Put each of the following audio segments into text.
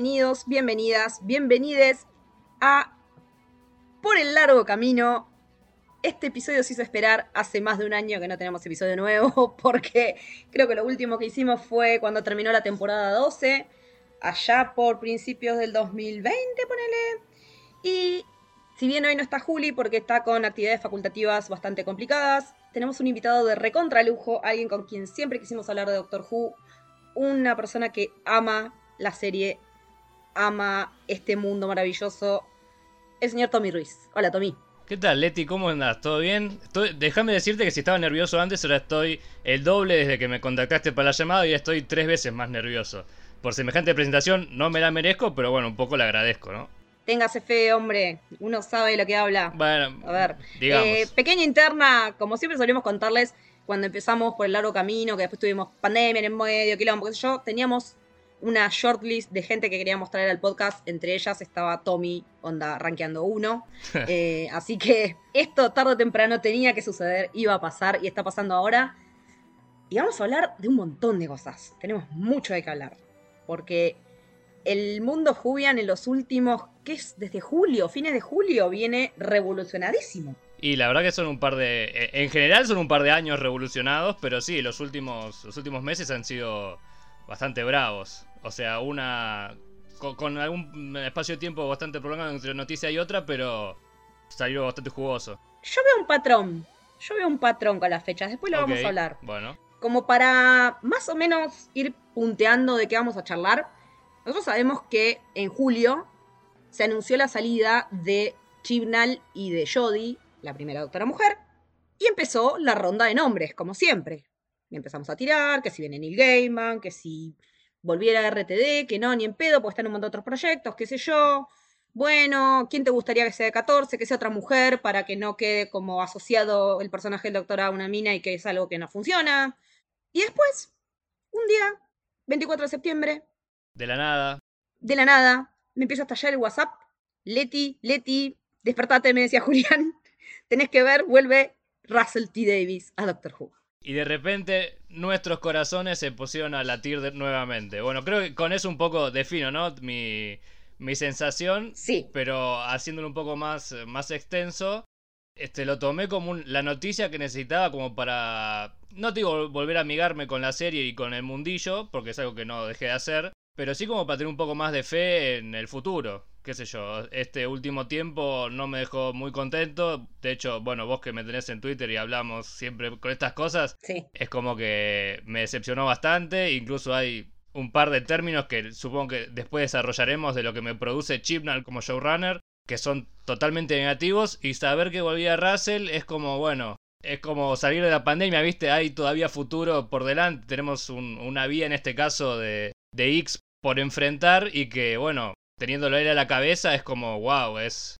Bienvenidos, bienvenidas, bienvenides a Por el largo camino. Este episodio se hizo esperar hace más de un año que no tenemos episodio nuevo, porque creo que lo último que hicimos fue cuando terminó la temporada 12, allá por principios del 2020, ponele. Y si bien hoy no está Juli porque está con actividades facultativas bastante complicadas, tenemos un invitado de recontralujo, alguien con quien siempre quisimos hablar de Doctor Who, una persona que ama la serie, ama este mundo maravilloso, el señor Tommy Ruiz. Hola, Tommy. ¿Qué tal, Leti? ¿Cómo andás? ¿Todo bien? Déjame decirte que si estaba nervioso antes, ahora estoy el doble desde que me contactaste para la llamada y estoy tres veces más nervioso. Por semejante presentación no me la merezco, pero bueno, un poco la agradezco, ¿no? Téngase fe, hombre. Uno sabe lo que habla. Bueno, A ver, digamos. eh, pequeña interna, como siempre solíamos contarles cuando empezamos por el largo camino, que después tuvimos pandemia en el medio, quilombo, qué sé yo, teníamos una shortlist de gente que queríamos traer al podcast. Entre ellas estaba Tommy, onda, rankeando uno. Eh, así que esto tarde o temprano tenía que suceder, iba a pasar y está pasando ahora. Y vamos a hablar de un montón de cosas. Tenemos mucho de qué hablar. Porque el mundo Jubian en los últimos, ¿qué es? Desde julio, fines de julio, viene revolucionadísimo. Y la verdad que son un par de... eh, En general son un par de años revolucionados, pero sí, los últimos, los últimos meses han sido bastante bravos. O sea, una... Con, con algún espacio de tiempo bastante prolongado entre noticia y otra, pero salió bastante jugoso. Yo veo un patrón. Yo veo un patrón con las fechas. Después lo vamos a hablar. Bueno. Como para más o menos ir punteando de qué vamos a charlar. Nosotros sabemos que en julio se anunció la salida de Chibnall y de Jodie, la primera doctora mujer. Y empezó la ronda de nombres, como siempre. Y empezamos a tirar, que si viene Neil Gaiman, que si volviera a RTD, que no, ni en pedo, porque están un montón de otros proyectos, qué sé yo. Bueno, ¿quién te gustaría que sea de 14? Que sea otra mujer para que no quede como asociado el personaje del doctor a una mina y que es algo que no funciona. Y después, un día, 24 de septiembre, De la nada. de la nada, me empieza a estallar el WhatsApp. Leti, Leti, despertate, me decía Julián. Tenés que ver, vuelve Russell T. Davis a Doctor Who. Y de repente nuestros corazones se pusieron a latir de- nuevamente. Bueno, creo que con eso un poco defino, ¿no? Mi, mi sensación, Sí, pero haciéndolo un poco más, más extenso, este, lo tomé como un- la noticia que necesitaba como para, no te digo volver a amigarme con la serie y con el mundillo, porque es algo que no dejé de hacer, pero sí como para tener un poco más de fe en el futuro. Qué sé yo, este último tiempo no me dejó muy contento. De hecho, bueno, vos que me tenés en Twitter y hablamos siempre con estas cosas, sí. es como que me decepcionó bastante. Incluso hay un par de términos que supongo que después desarrollaremos de lo que me produce Chibnall como showrunner, que son totalmente negativos. Y saber que volvía Russell es como, bueno, es como salir de la pandemia, ¿viste? Hay todavía futuro por delante. Tenemos un- una vía en este caso de, de X por enfrentar y que, bueno, teniéndolo él a la cabeza es como, wow, es,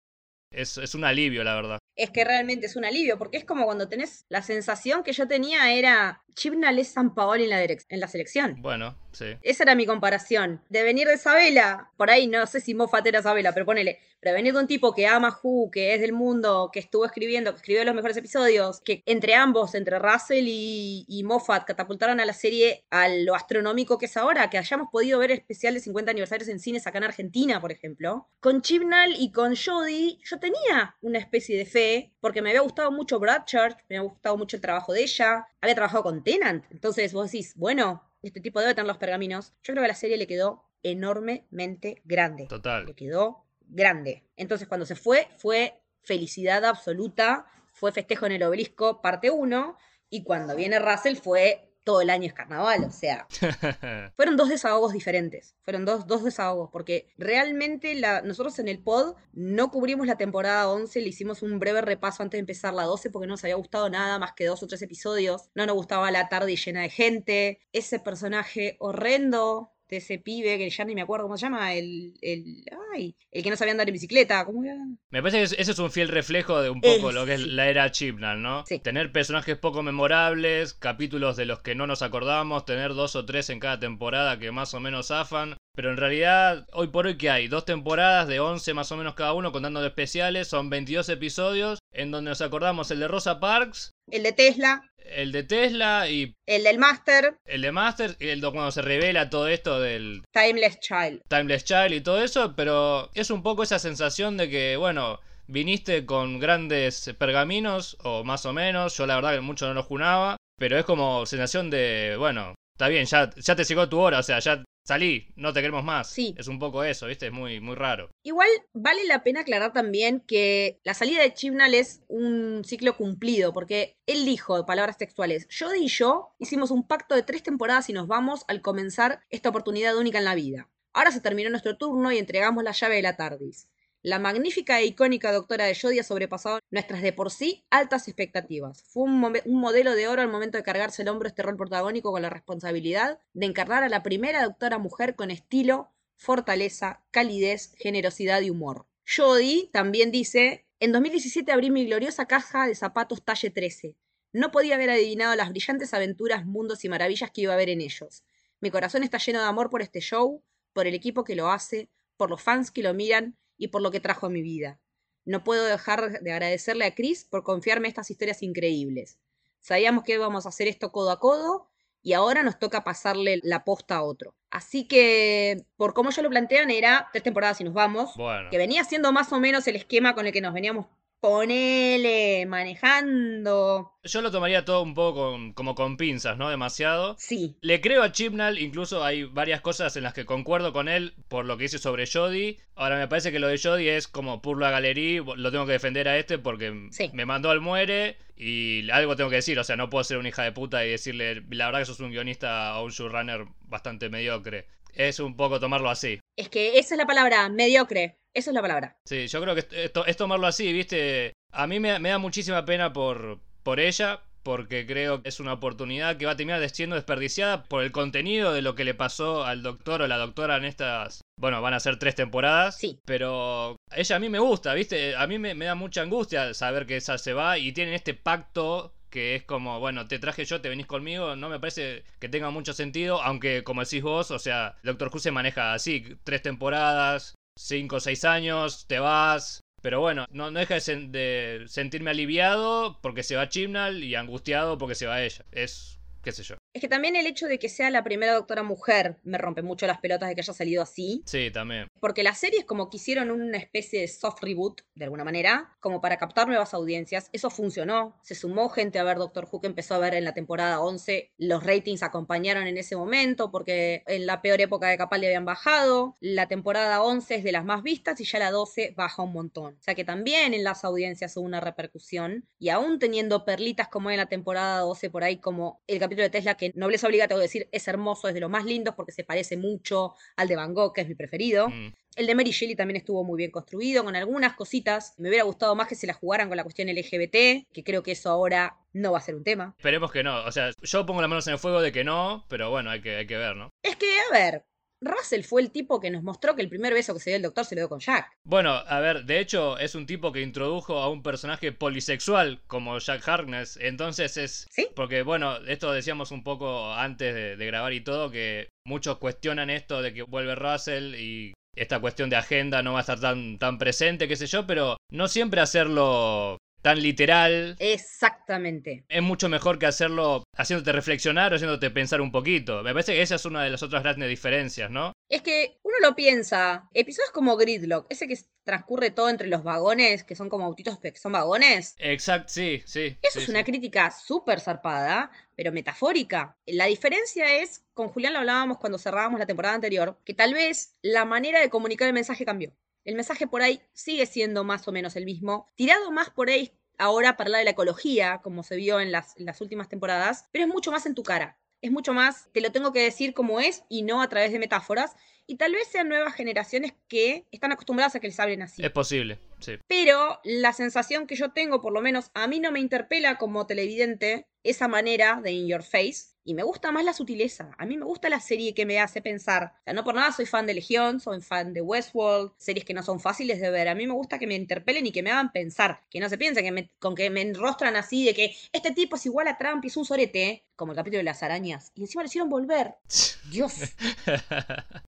es, es un alivio, la verdad. Es que realmente es un alivio, porque es como cuando tenés la sensación que yo tenía era Chibnall es San Paolo en la, en la selección. Bueno, sí. Esa era mi comparación. De venir de Sabela, por ahí no sé si Moffat era Sabela, pero ponele, pero venir de un tipo que ama Who, que es del mundo, que estuvo escribiendo, que escribió los mejores episodios, que entre ambos, entre Russell y, Moffat, catapultaron a la serie a lo astronómico que es ahora, que hayamos podido ver especial de 50 aniversarios en cines acá en Argentina, por ejemplo. Con Chibnall y con Jodie, yo tenía una especie de fe, porque me había gustado mucho Bradchard, me había gustado mucho el trabajo de ella, había trabajado con Tennant, entonces vos decís, bueno, este tipo debe tener los pergaminos. Yo creo que a la serie le quedó enormemente grande. Total. Le quedó grande. Entonces cuando se fue, fue felicidad absoluta, fue festejo en el obelisco, parte 1, y cuando viene Russell fue todo el año es carnaval, o sea, fueron dos desahogos diferentes, fueron dos, dos desahogos, porque realmente la, nosotros en el pod no cubrimos la temporada 11, le hicimos un breve repaso antes de empezar la 12 porque no nos había gustado nada más que dos o tres episodios, no nos gustaba la tarde llena de gente, ese personaje horrendo de ese pibe que ya ni me acuerdo cómo se llama, el, el, ay, el que no sabía andar en bicicleta, ¿cómo era? Me parece que ese es un fiel reflejo de un poco lo que es sí. la era Chibnall, ¿no? Sí. Tener personajes poco memorables, capítulos de los que no nos acordamos, tener dos o tres en cada temporada que más o menos zafan. Pero en realidad, hoy por hoy, ¿qué hay? Dos temporadas de 11 más o menos cada uno, contando de especiales. Son 22 episodios en donde nos acordamos el de Rosa Parks, El de Tesla, el de Tesla y el del Master, el de Master, y el de cuando se revela todo esto del Timeless Child. Timeless Child y todo eso, pero es un poco esa sensación de que, bueno, viniste con grandes pergaminos, o más o menos, yo la verdad que mucho no los junaba, pero es como sensación de, bueno, está bien, ya, ya te llegó tu hora, o sea, ya salí, no te queremos más. Sí. Es un poco eso, ¿viste? Es muy, muy raro. Igual vale la pena aclarar también que la salida de Chibnall es un ciclo cumplido, porque él dijo, palabras textuales, Jodie y yo hicimos un pacto de tres temporadas y nos vamos al comenzar esta oportunidad única en la vida. Ahora se terminó nuestro turno y entregamos la llave de la TARDIS. La magnífica e icónica doctora de Jodie ha sobrepasado nuestras de por sí altas expectativas. Fue un, modelo de oro al momento de cargarse el hombro este rol protagónico con la responsabilidad de encarnar a la primera doctora mujer con estilo, fortaleza, calidez, generosidad y humor. Jodie también dice, en 2017 abrí mi gloriosa caja de zapatos talle 13. No podía haber adivinado las brillantes aventuras, mundos y maravillas que iba a haber en ellos. Mi corazón está lleno de amor por este show, por el equipo que lo hace, por los fans que lo miran y por lo que trajo a mi vida. No puedo dejar de agradecerle a Chris por confiarme estas historias increíbles. Sabíamos que íbamos a hacer esto codo a codo y ahora nos toca pasarle la posta a otro. Así que, por cómo yo lo plantean, era tres temporadas y nos vamos. Bueno. Que venía siendo más o menos el esquema con el que nos veníamos ponele, manejando. Yo lo tomaría todo un poco con- como con pinzas, ¿no? Demasiado. Sí, Le creo a Chibnall, incluso hay varias cosas en las que concuerdo con él por lo que dice sobre Jodie. Ahora me parece que lo de Jodie es como por la galería, lo tengo que defender a este porque Sí. me mandó al muere y algo tengo que decir, o sea, no puedo ser una hija de puta y decirle, la verdad que sos un guionista o un showrunner bastante mediocre. Es un poco tomarlo así. es que esa es la palabra, mediocre. Esa es la palabra. Sí, yo creo que esto es tomarlo así, ¿viste? A mí me, me da muchísima pena por, por ella, porque creo que es una oportunidad que va a terminar siendo desperdiciada por el contenido de lo que le pasó al doctor o la doctora en estas... Bueno, van a ser tres temporadas. Sí. Pero ella a mí me gusta, ¿viste? A mí me, me da mucha angustia saber que esa se va y tienen este pacto que es como, bueno, te traje yo, te venís conmigo, no me parece que tenga mucho sentido, aunque como decís vos, o sea, Doctor Who se maneja así, tres temporadas, cinco o seis años, te vas, pero bueno, no, no deja de, de sentirme aliviado porque se va Chibnall y angustiado porque se va ella, es, qué sé yo. Es que también el hecho de que sea la primera doctora mujer me rompe mucho las pelotas de que haya salido así. Sí, también. Porque las series como que hicieron una especie de soft reboot, de alguna manera, como para captar nuevas audiencias. Eso funcionó. Se sumó gente a ver Doctor Who que empezó a ver en la temporada 11. Los ratings acompañaron en ese momento porque en la peor época de Capaldi habían bajado. La temporada 11 es de las más vistas y ya la 12 baja un montón. O sea que también en las audiencias hubo una repercusión. Y aún teniendo perlitas como en la temporada 12 por ahí, como el capítulo de Tesla que Nobleza Obliga, tengo que decir, es hermoso, es de los más lindos porque se parece mucho al de Van Gogh, que es mi preferido. Mm. El de Mary Shelley también estuvo muy bien construido, con algunas cositas. Me hubiera gustado más que se la jugaran con la cuestión LGBT, que creo que eso ahora no va a ser un tema. Esperemos que no, o sea, yo pongo las manos en el fuego de que no, pero bueno, hay que, hay que ver, ¿no? Es que, a ver, Russell fue el tipo que nos mostró que el primer beso que se dio el doctor se lo dio con Jack. Bueno, a ver, de hecho es un tipo que introdujo a un personaje polisexual como Jack Harkness, entonces es... ¿Sí? Porque bueno, esto decíamos un poco antes de, de grabar y todo, que muchos cuestionan esto de que vuelve Russell y esta cuestión de agenda no va a estar tan, tan presente, qué sé yo, pero no siempre hacerlo tan literal. Exactamente. Es mucho mejor que hacerlo haciéndote reflexionar o haciéndote pensar un poquito. Me parece que esa es una de las otras grandes diferencias, ¿no? Es que uno lo piensa, episodios como Gridlock, ese que transcurre todo entre los vagones, que son como autitos que son vagones. Exacto, sí, sí. Eso sí, es una sí. crítica súper zarpada, pero metafórica. La diferencia es, con Julián lo hablábamos cuando cerrábamos la temporada anterior, que tal vez la manera de comunicar el mensaje cambió. El mensaje por ahí sigue siendo más o menos el mismo, tirado más por ahí ahora para hablar de la ecología, como se vio en las, en las últimas temporadas, pero es mucho más en tu cara. Es mucho más, te lo tengo que decir como es y no a través de metáforas. Y tal vez sean nuevas generaciones que están acostumbradas a que les hablen así. Es posible, sí. Pero la sensación que yo tengo, por lo menos a mí no me interpela como televidente esa manera de In Your Face. Y me gusta más la sutileza. A mí me gusta la serie que me hace pensar. O sea, no por nada soy fan de Legión, soy fan de Westworld, series que no son fáciles de ver. A mí me gusta que me interpelen y que me hagan pensar. Que no se piense que me- con que me enrostran así de que este tipo es igual a Trump y es un sorete, como el capítulo de las arañas. Y encima lo hicieron volver. Dios.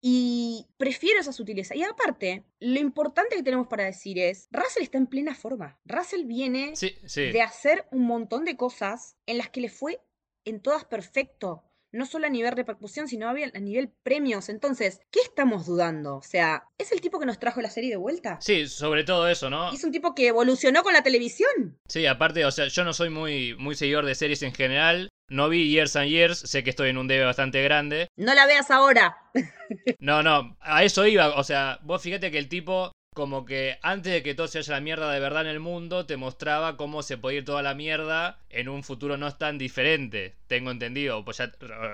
Y prefiero esa sutileza. Y aparte, lo importante que tenemos para decir es, Russell está en plena forma. Russell viene sí, sí. de hacer un montón de cosas en las que le fue en todas perfecto. No solo a nivel repercusión, sino a nivel premios. Entonces, ¿qué estamos dudando? O sea, ¿es el tipo que nos trajo la serie de vuelta? Sí, sobre todo eso, ¿no? Es un tipo que evolucionó con la televisión. Sí, aparte, o sea, yo no soy muy, muy seguidor de series en general. No vi Years and Years, sé que estoy en un debe bastante grande. No la veas ahora. No, no, a eso iba. O sea, vos fíjate que el tipo, como que antes de que todo se haya la mierda de verdad en el mundo, te mostraba cómo se podía ir toda la mierda en un futuro no tan diferente. Tengo entendido. Pues ya,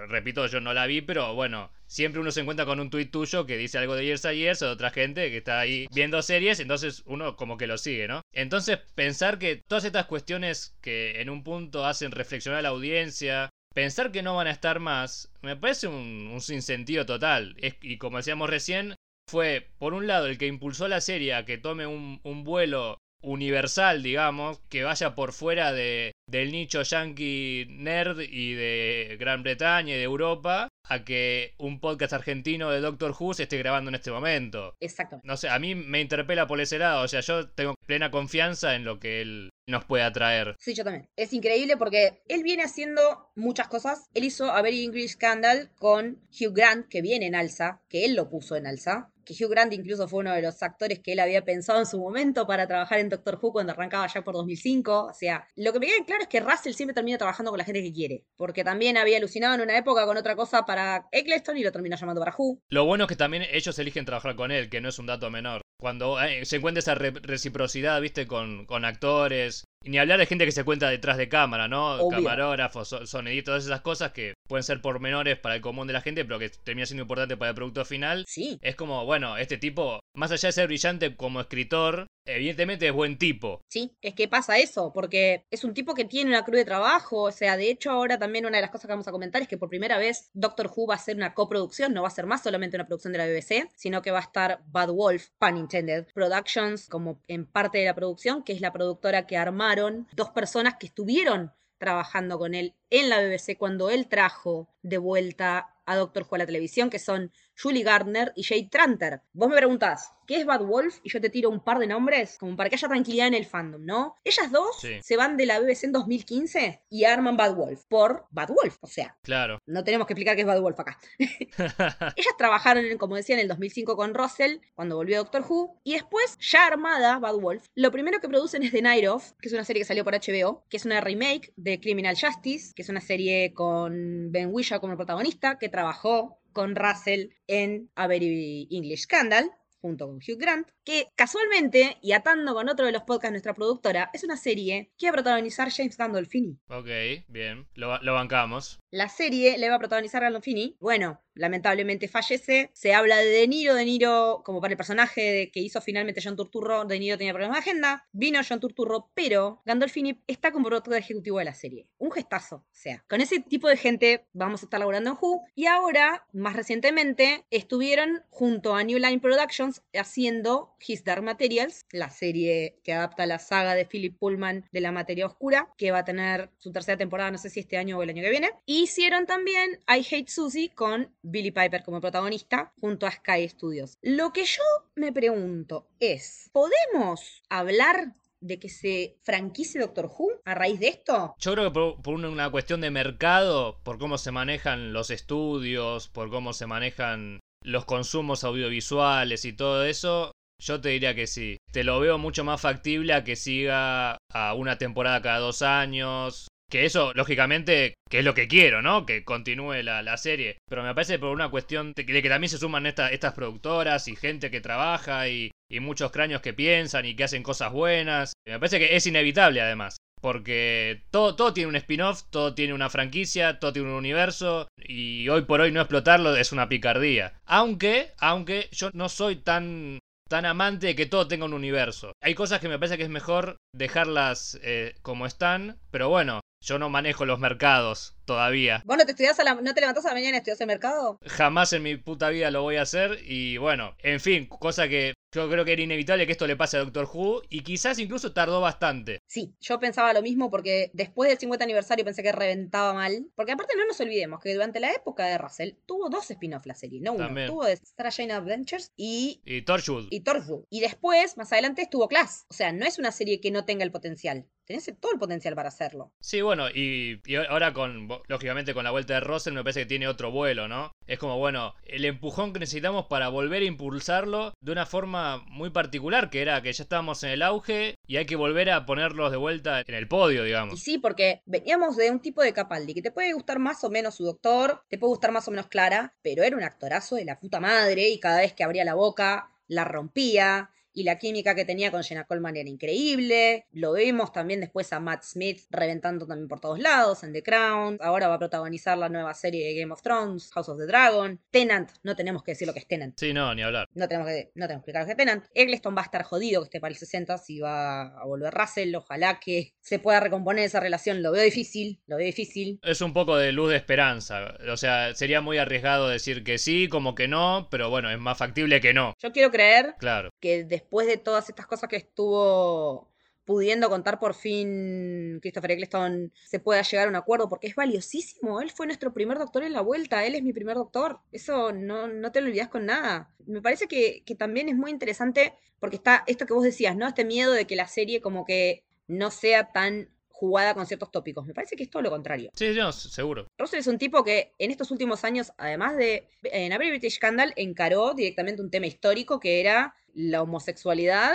repito, yo no la vi, pero bueno. Siempre uno se encuentra con un tuit tuyo que dice algo de Years a Years o de otra gente que está ahí viendo series, entonces uno como que lo sigue, ¿no? Entonces pensar que todas estas cuestiones que en un punto hacen reflexionar a la audiencia, Pensar que no van a estar más me parece un, un sinsentido total. Es- y como decíamos recién, fue por un lado el que impulsó la serie a que tome un, un vuelo universal, digamos, que vaya por fuera de, del nicho yankee nerd y de Gran Bretaña y de Europa, a que un podcast argentino de Doctor Who se esté grabando en este momento. Exacto. No sé, a mí me interpela por ese lado, o sea, yo tengo plena confianza en lo que él nos puede atraer. Sí, yo también. Es increíble porque él viene haciendo muchas cosas. Él hizo A Very English Scandal con Hugh Grant, que viene en alza, que él lo puso en alza. Que Hugh Grant incluso fue uno de los actores que él había pensado en su momento para trabajar en Doctor Who cuando arrancaba ya por 2005. O sea, lo que me queda claro es que Russell siempre termina trabajando con la gente que quiere. Porque también había alucinado en una época con otra cosa para Eccleston y lo terminó llamando para Who. Lo bueno es que también ellos eligen trabajar con él, que no es un dato menor. Cuando eh, se encuentra esa re- reciprocidad, viste, con, con actores. Y ni hablar de gente que se cuenta detrás de cámara, ¿no? Obvio. Camarógrafos, so- todas esas cosas que pueden ser pormenores para el común de la gente, pero que termina siendo importante para el producto final. Sí. Es como, bueno, este tipo, más allá de ser brillante como escritor, evidentemente es buen tipo. Sí, es que pasa eso, porque es un tipo que tiene una cruz de trabajo, o sea, de hecho ahora también una de las cosas que vamos a comentar es que por primera vez Doctor Who va a ser una coproducción, no va a ser más solamente una producción de la BBC, sino que va a estar Bad Wolf, pun intended, Productions como en parte de la producción, que es la productora que armaron dos personas que estuvieron trabajando con él en la BBC cuando él trajo de vuelta a Doctor Who a la televisión, que son Julie Gardner y Jade Tranter. Vos me preguntás, ¿qué es Bad Wolf? Y yo te tiro un par de nombres, como para que haya tranquilidad en el fandom, ¿no? Ellas dos Sí. se van de la BBC en 2015 y arman Bad Wolf por Bad Wolf. O sea, Claro. no tenemos que explicar qué es Bad Wolf acá. Ellas trabajaron, en, como decía, en el 2005 con Russell, cuando volvió Doctor Who, y después, ya armada Bad Wolf, lo primero que producen es The Night Of, que es una serie que salió por HBO, que es una remake de Criminal Justice, que es una serie con Ben Whishaw como protagonista, que trabajó con Russell en A Very English Scandal junto con Hugh Grant, que casualmente, y atando con otro de los podcasts de nuestra productora, es una serie que va a protagonizar James Gandolfini. ok, bien. Lo, ba- lo bancamos. La serie le va a protagonizar Gandolfini. Bueno, lamentablemente fallece. Se habla de De Niro. De Niro, como para el personaje de- que hizo finalmente John Turturro, De Niro tenía problemas de agenda. Vino John Turturro, pero Gandolfini está como productor ejecutivo de la serie. Un gestazo. O sea, con ese tipo de gente vamos a estar laburando en Who. Y ahora, más recientemente, estuvieron junto a New Line Productions haciendo His Dark Materials, la serie que adapta la saga de Philip Pullman de la materia oscura, que va a tener su tercera temporada, no sé si este año o el año que viene. Y hicieron también I Hate Susie con Billy Piper como protagonista, junto a Sky Studios. Lo que yo me pregunto es, ¿podemos hablar de que se franquicie Doctor Who a raíz de esto? Yo creo que por, una cuestión de mercado, por cómo se manejan los estudios, por cómo se manejan los consumos audiovisuales y todo eso, yo te diría que sí. Te lo veo mucho más factible a que siga a una temporada cada dos años. Que eso, lógicamente, que es lo que quiero, ¿no? Que continúe la, la serie. Pero me parece por una cuestión de que, también se suman esta- estas productoras y gente que trabaja y, y muchos cráneos que piensan y que hacen cosas buenas. Me parece que es inevitable, además. Porque todo, todo tiene un spin-off, todo tiene una franquicia, todo tiene un universo. Y hoy por hoy no explotarlo es una picardía. Aunque, aunque yo no soy tan tan amante de que todo tenga un universo. Hay cosas que me parece que es mejor dejarlas eh, como están, pero bueno, yo no manejo los mercados todavía. ¿Vos no te, estudiás a la- no te levantás a la mañana y estudiás el mercado? Jamás en mi puta vida lo voy a hacer y bueno, en fin, cosa que yo creo que era inevitable que esto le pase a Doctor Who y quizás incluso tardó bastante. Sí, yo pensaba lo mismo porque después del 50 aniversario pensé que reventaba mal. Porque aparte no nos olvidemos que durante la época de Russell tuvo dos spin-off la serie, no uno. También. Tuvo de Sarah Jane Adventures y, Y Torchwood. y Torchwood. Y después, más adelante, estuvo Class. O sea, no es una serie que no tenga el potencial. Tenés todo el potencial para hacerlo. Sí, bueno, y, y ahora con, lógicamente con la vuelta de Russell me parece que tiene otro vuelo, ¿no? Es como, bueno, el empujón que necesitamos para volver a impulsarlo de una forma muy particular, que era que ya estábamos en el auge y hay que volver a ponerlos de vuelta en el podio, Y digamos. sí, porque veníamos de un tipo de Capaldi que te puede gustar más o menos su doctor, te puede gustar más o menos Clara, pero era un actorazo de la puta madre y cada vez que abría la boca la rompía. Y la química que tenía con Jenna Coleman era increíble. Lo vimos también después a Matt Smith reventando también por todos lados en The Crown. Ahora va a protagonizar la nueva serie de Game of Thrones, House of the Dragon. Tenant, no tenemos que decir lo que es Tenant. Sí, no, ni hablar. No tenemos que, no tenemos que explicar lo que es Tenant. Eggleston va a estar jodido que esté para el 60 si va a volver Russell. Ojalá que se pueda recomponer esa relación. Lo veo difícil, lo veo difícil. Es un poco de luz de esperanza. O sea, sería muy arriesgado decir que sí, como que no, pero bueno, es más factible que no. Yo quiero creer Claro. que después de todas estas cosas que estuvo pudiendo contar por fin Christopher Eccleston se pueda llegar a un acuerdo porque es valiosísimo. Él fue nuestro primer doctor en la vuelta, él es mi primer doctor. Eso no, no te lo olvidas con nada. Me parece que, que también es muy interesante porque está esto que vos decías, ¿no? Este miedo de que la serie como que no sea tan jugada con ciertos tópicos. Me parece que es todo lo contrario. Sí, no, seguro. Russell es un tipo que en estos últimos años, además de en Every British Scandal, encaró directamente un tema histórico que era la homosexualidad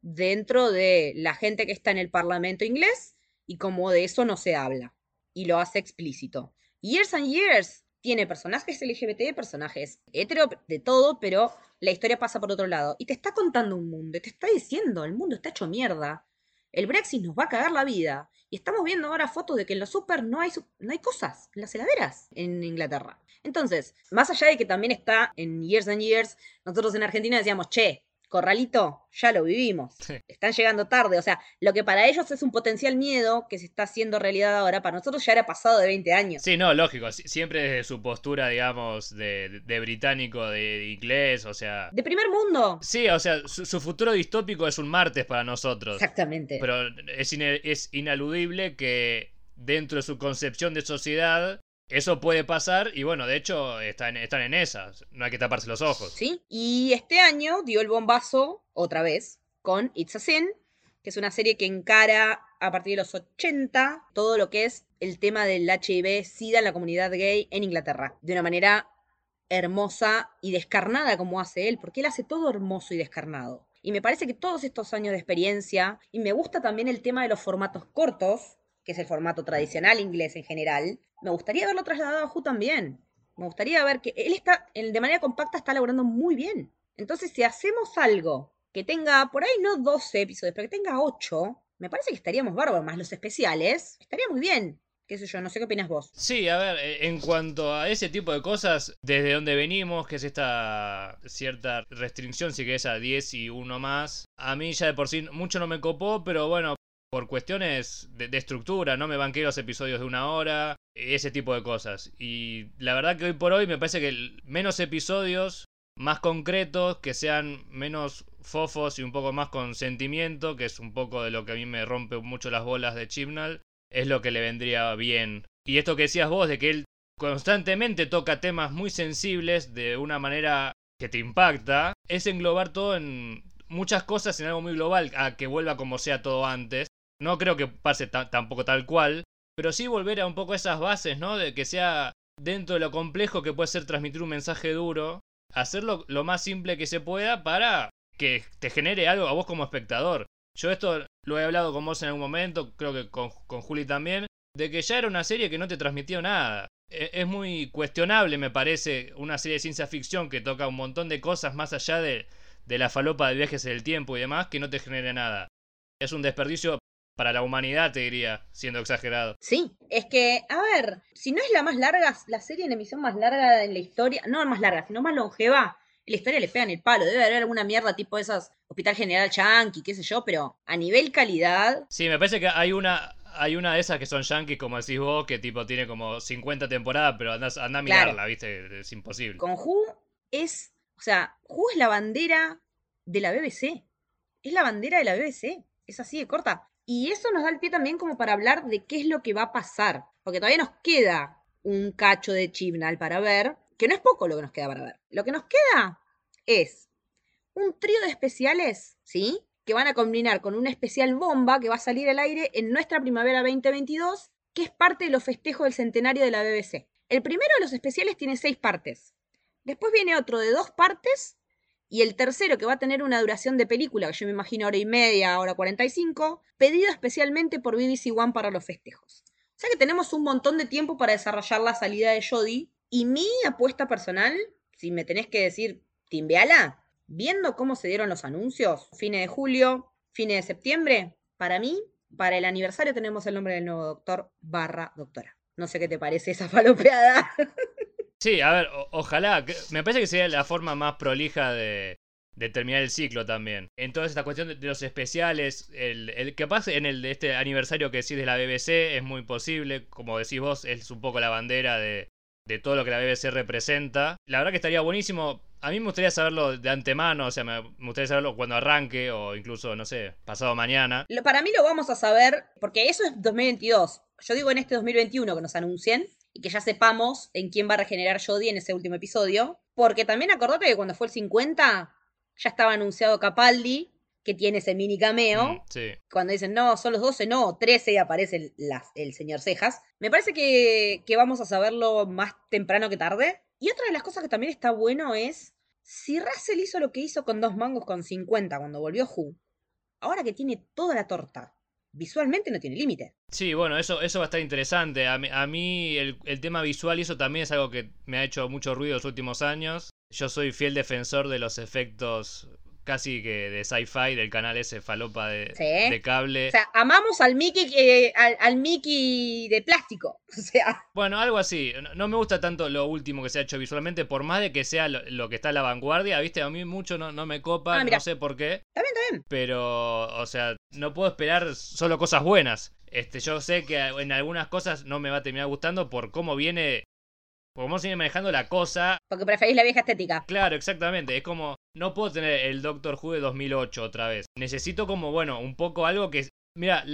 dentro de la gente que está en el Parlamento inglés y como de eso no se habla. Y lo hace explícito. Years and Years tiene personajes LGBT, personajes hetero, de todo, pero la historia pasa por otro lado. Y te está contando un mundo, y te está diciendo, el mundo está hecho mierda. El Brexit nos va a cagar la vida. Y estamos viendo ahora fotos de que en los super no hay, no hay cosas, en las heladeras en Inglaterra. Entonces, más allá de que también está en Years and Years, nosotros en Argentina decíamos, che, Corralito, ya lo vivimos. Sí. Están llegando tarde. O sea, lo que para ellos es un potencial miedo que se está haciendo realidad ahora, para nosotros ya era pasado de 20 años. Sí, no, lógico. si- Siempre desde su postura, digamos, de, de británico, de, de inglés, o sea. De primer mundo. Sí, o sea, su, su futuro distópico es un martes para nosotros. Exactamente. Pero es, es inaludible que dentro de su concepción de sociedad eso puede pasar y bueno, de hecho están, están en esas. No hay que taparse los ojos. ¿Sí? Y este año dio el bombazo, otra vez, con It's a Sin, que es una serie que encara a partir de los 80 todo lo que es el tema del HIV-Sida en la comunidad gay en Inglaterra. De una manera hermosa y descarnada como hace él, porque él hace todo hermoso y descarnado. Y me parece que todos estos años de experiencia, y me gusta también el tema de los formatos cortos, que es el formato tradicional inglés en general, me gustaría verlo trasladado a Who también. Me gustaría ver que él está, de manera compacta, está laburando muy bien. Entonces, si hacemos algo que tenga, por ahí no 12 episodios, pero que tenga 8, me parece que estaríamos bárbaros, más los especiales, estaría muy bien. Qué sé yo, no sé qué opinas vos. Sí, a ver, eh, en cuanto a ese tipo de cosas, desde donde venimos, que es esta cierta restricción, si querés, a 10 y uno más, a mí ya de por sí mucho no me copó, pero bueno, por cuestiones de, de estructura, no me banqué los episodios de una hora, ese tipo de cosas. Y la verdad que hoy por hoy me parece que menos episodios, más concretos, que sean menos fofos y un poco más con sentimiento, que es un poco de lo que a mí me rompe mucho las bolas de Chibnall, es lo que le vendría bien. Y esto que decías vos, de que él constantemente toca temas muy sensibles de una manera que te impacta, es englobar todo en muchas cosas en algo muy global, a que vuelva como sea todo antes. No creo que pase ta- tampoco tal cual, pero sí volver a un poco esas bases, ¿no? De que sea dentro de lo complejo que puede ser transmitir un mensaje duro, hacerlo lo más simple que se pueda para que te genere algo a vos como espectador. Yo esto lo he hablado con vos en algún momento, creo que con, con Juli también, de que ya era una serie que no te transmitió nada. E, es muy cuestionable, me parece, una serie de ciencia ficción que toca un montón de cosas más allá de, de la falopa de viajes en el tiempo y demás, que no te genere nada. Es un desperdicio para la humanidad, te diría, siendo exagerado. Sí, es que, a ver, si no es la más larga, la serie en emisión más larga en la historia, no más larga, sino más longeva, en la historia le pegan el palo. Debe haber alguna mierda tipo esas Hospital General Yankee, qué sé yo, pero a nivel calidad. Sí, me parece que hay una. Hay una de esas que son yankees, como decís vos, que tipo tiene como 50 temporadas, pero anda, anda a mirarla, ¿viste? Es imposible. Con Who es. O sea, Who es la bandera de la BBC. Es la bandera de la BBC. Es así de corta. Y eso nos da el pie también como para hablar de qué es lo que va a pasar. Porque todavía nos queda un cacho de Chibnall para ver, que no es poco lo que nos queda para ver. Lo que nos queda es un trío de especiales, ¿sí? Que van a combinar con una especial bomba que va a salir al aire en nuestra primavera 2022, que es parte de los festejos del centenario de la BBC. El primero de los especiales tiene seis partes. Después viene otro de dos partes y el tercero, que va a tener una duración de película, que yo me imagino hora y media, hora 45, pedido especialmente por BBC One para los festejos. O sea que tenemos un montón de tiempo para desarrollar la salida de Jodie. Y mi apuesta personal, si me tenés que decir, timbeala, viendo cómo se dieron los anuncios, fines de julio, fines de septiembre, para mí, para el aniversario tenemos el nombre del nuevo doctor barra doctora. No sé qué te parece esa falopeada. Sí, a ver, ojalá. Me parece que sería la forma más prolija de, terminar el ciclo también. En toda esta cuestión de, los especiales, el, el que pase en el de este aniversario que decís de la BBC es muy posible. Como decís vos, es un poco la bandera de, de todo lo que la BBC representa. La verdad que estaría buenísimo. A mí me gustaría saberlo de antemano, o sea, me gustaría saberlo cuando arranque o incluso, no sé, pasado mañana. Para mí lo vamos a saber, porque eso es 2022. Yo digo en este 2021 que nos anuncien, y que ya sepamos en quién va a regenerar Jodie en ese último episodio. Porque también acordate que cuando fue el 50 ya estaba anunciado Capaldi, que tiene ese mini cameo. Mm, sí. Cuando dicen, no, son los 12, no, 13 y aparece el, el señor Cejas. Me parece que, que vamos a saberlo más temprano que tarde. Y otra de las cosas que también está bueno es, si Russell hizo lo que hizo con dos mangos con 50 cuando volvió Who, ahora que tiene toda la torta visualmente no tiene límite. Sí, bueno, eso, eso va a estar interesante. A mí, el, el, tema visual y eso también es algo que me ha hecho mucho ruido los últimos años. Yo soy fiel defensor de los efectos casi que de sci-fi del canal ese falopa de, de, cable. O sea, amamos al Mickey eh, al, Mickey de plástico. O sea. Bueno, algo así. No, me gusta tanto lo último que se ha hecho visualmente, por más de que sea lo, que está a la vanguardia, viste, a mí mucho no, no me copa, ah, no sé por qué. Está bien, está bien. Pero, o sea, no puedo esperar solo cosas buenas. Este, yo sé que en algunas cosas no me va a terminar gustando por cómo viene cómo sigue manejando la cosa. Porque preferís la vieja estética. Claro, exactamente. Es como, no puedo tener el Doctor Who de 2008 otra vez. Necesito como, bueno, un poco algo que... Mira,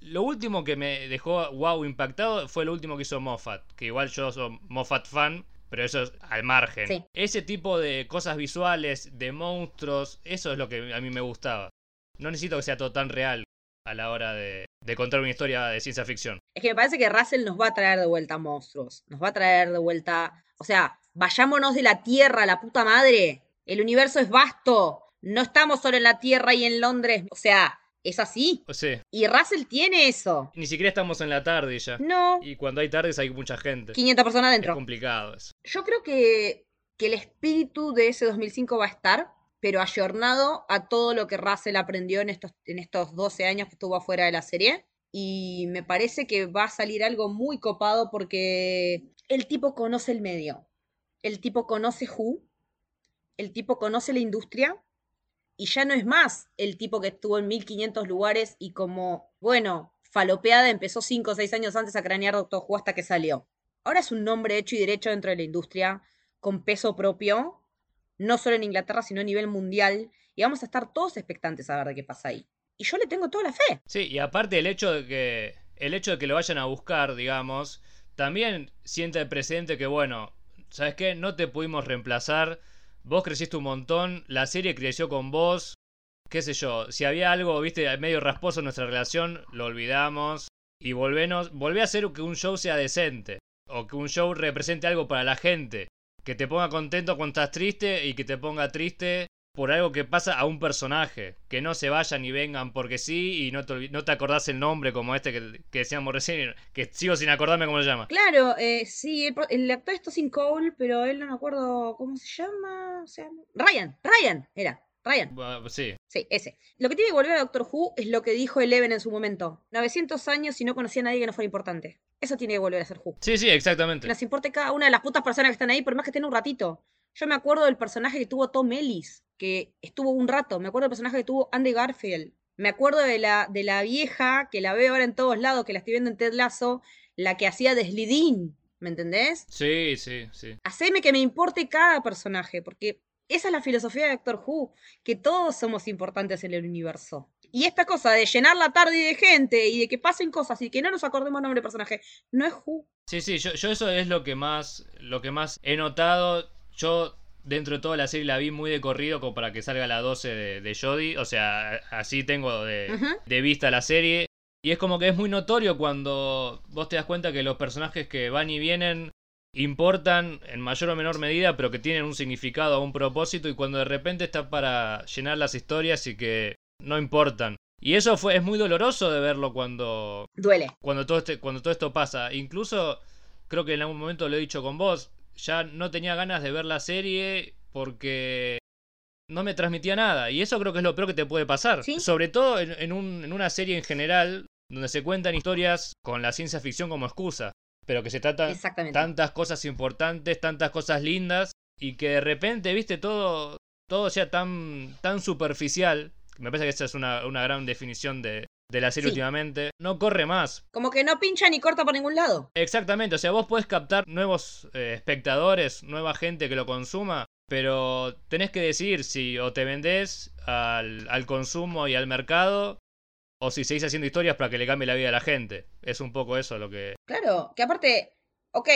lo último que me dejó wow impactado fue lo último que hizo Moffat. Que igual yo soy Moffat fan, pero eso es al margen. Ese tipo de cosas visuales, de monstruos, eso es lo que a mí me gustaba. No necesito que sea todo tan real a la hora de, de, contar una historia de ciencia ficción. Es que me parece que Russell nos va a traer de vuelta monstruos. Nos va a traer de vuelta. O sea, vayámonos de la Tierra, la puta madre. El universo es vasto. No estamos solo en la Tierra y en Londres. O sea, es así. Sí. Y Russell tiene eso. Ni siquiera estamos en la tarde ya. No. Y cuando hay tardes hay mucha gente. 500 personas dentro. Es complicado eso. Yo creo que, que el espíritu de ese 2005 va a estar, pero ayornado a todo lo que Russell aprendió en estos, en estos 12 años que estuvo afuera de la serie. Y me parece que va a salir algo muy copado porque el tipo conoce el medio. El tipo conoce Who el tipo conoce la industria y ya no es más el tipo que estuvo en 1500 lugares y como, bueno, falopeada empezó 5 o 6 años antes a cranear Doctor Who hasta que salió. Ahora es un nombre hecho y derecho dentro de la industria, con peso propio, no solo en Inglaterra, sino a nivel mundial, y vamos a estar todos expectantes a ver de qué pasa ahí. Y yo le tengo toda la fe. Sí, y aparte el hecho de que el hecho de que lo vayan a buscar, digamos, también siente el precedente que bueno, ¿sabes qué? No te pudimos reemplazar Vos creciste un montón, la serie creció con vos, qué sé yo, si había algo, viste, medio rasposo en nuestra relación, lo olvidamos y volvemos, volvé a hacer que un show sea decente o que un show represente algo para la gente. Que te ponga contento cuando estás triste y que te ponga triste por algo que pasa a un personaje. Que no se vayan y vengan porque sí y no te, no acordás el nombre como este que, que decíamos recién, que sigo sin acordarme cómo se llama. Claro, eh, sí, el, el actor es sin Cole, pero él no me acuerdo cómo se llama. se llama- Ryan, Ryan, era. Ryan, Bueno, Sí, sí, ese. Lo que tiene que volver a Doctor Who es lo que dijo Eleven en su momento. 900 años y no conocía a nadie que no fuera importante. Eso tiene que volver a ser Who. sí, sí, exactamente. Que nos importe cada una de las putas personas que están ahí, por más que estén un ratito. Yo me acuerdo del personaje que tuvo Tom Ellis, que estuvo un rato. Me acuerdo del personaje que tuvo Andy Garfield. Me acuerdo de la, de la vieja, que la veo ahora en todos lados, que la estoy viendo en Ted Lasso, la que hacía de Slidin. ¿Me entendés? Sí, sí, sí. Haceme que me importe cada personaje, porque esa es la filosofía de Doctor Who, que todos somos importantes en el universo. Y esta cosa de llenar la tarde de gente y de que pasen cosas y que no nos acordemos nombre de personaje, no es Who. Sí, sí, yo, yo eso es lo que más lo que más he notado. Yo dentro de toda la serie la vi muy de corrido como para que salga la 12 de, de Jodie. O sea, así tengo de, de vista la serie. Y es como que es muy notorio cuando vos te das cuenta que los personajes que van y vienen importan en mayor o menor medida, pero que tienen un significado o un propósito. Y cuando de repente está para llenar las historias y que no importan. Y eso fue, es muy doloroso de verlo cuando, Duele. cuando todo, este, cuando todo esto pasa. Incluso, creo que en algún momento lo he dicho con vos, ya no tenía ganas de ver la serie porque no me transmitía nada. Y eso creo que es lo peor que te puede pasar. Sí. Sobre todo en, en un- en una serie en general, donde se cuentan historias con la ciencia ficción como excusa. Pero que se tratan tantas cosas importantes, tantas cosas lindas, y que de repente, viste, todo, todo sea tan, tan superficial. Me parece que esa es una, una gran definición de, de la serie Sí. últimamente. No corre más. Como que no pincha ni corta por ningún lado. Exactamente, o sea, vos podés captar nuevos eh, espectadores, nueva gente que lo consuma, pero tenés que decidir si o te vendés al, al consumo y al mercado, o si seguís haciendo historias para que le cambie la vida a la gente. Es un poco eso lo que... Claro, que aparte, ok,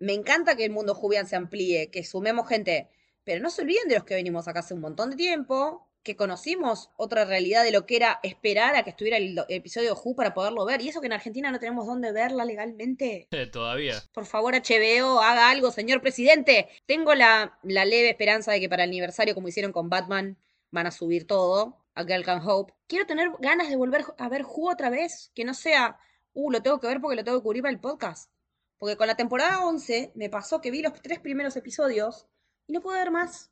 me encanta que el mundo Jubian se amplíe, que sumemos gente, pero no se olviden de los que venimos acá hace un montón de tiempo, que conocimos otra realidad de lo que era esperar a que estuviera el, episodio Who para poderlo ver, y eso que en Argentina no tenemos dónde verla legalmente. Todavía. Por favor, HBO, haga algo, señor presidente. Tengo la, la leve esperanza de que para el aniversario, como hicieron con Batman, van a subir todo a Girl Can Hope. Quiero tener ganas de volver a ver Who otra vez, que no sea, uh, lo tengo que ver porque lo tengo que cubrir para el podcast. Porque con la temporada 11 me pasó que vi los tres primeros episodios y no pude ver más.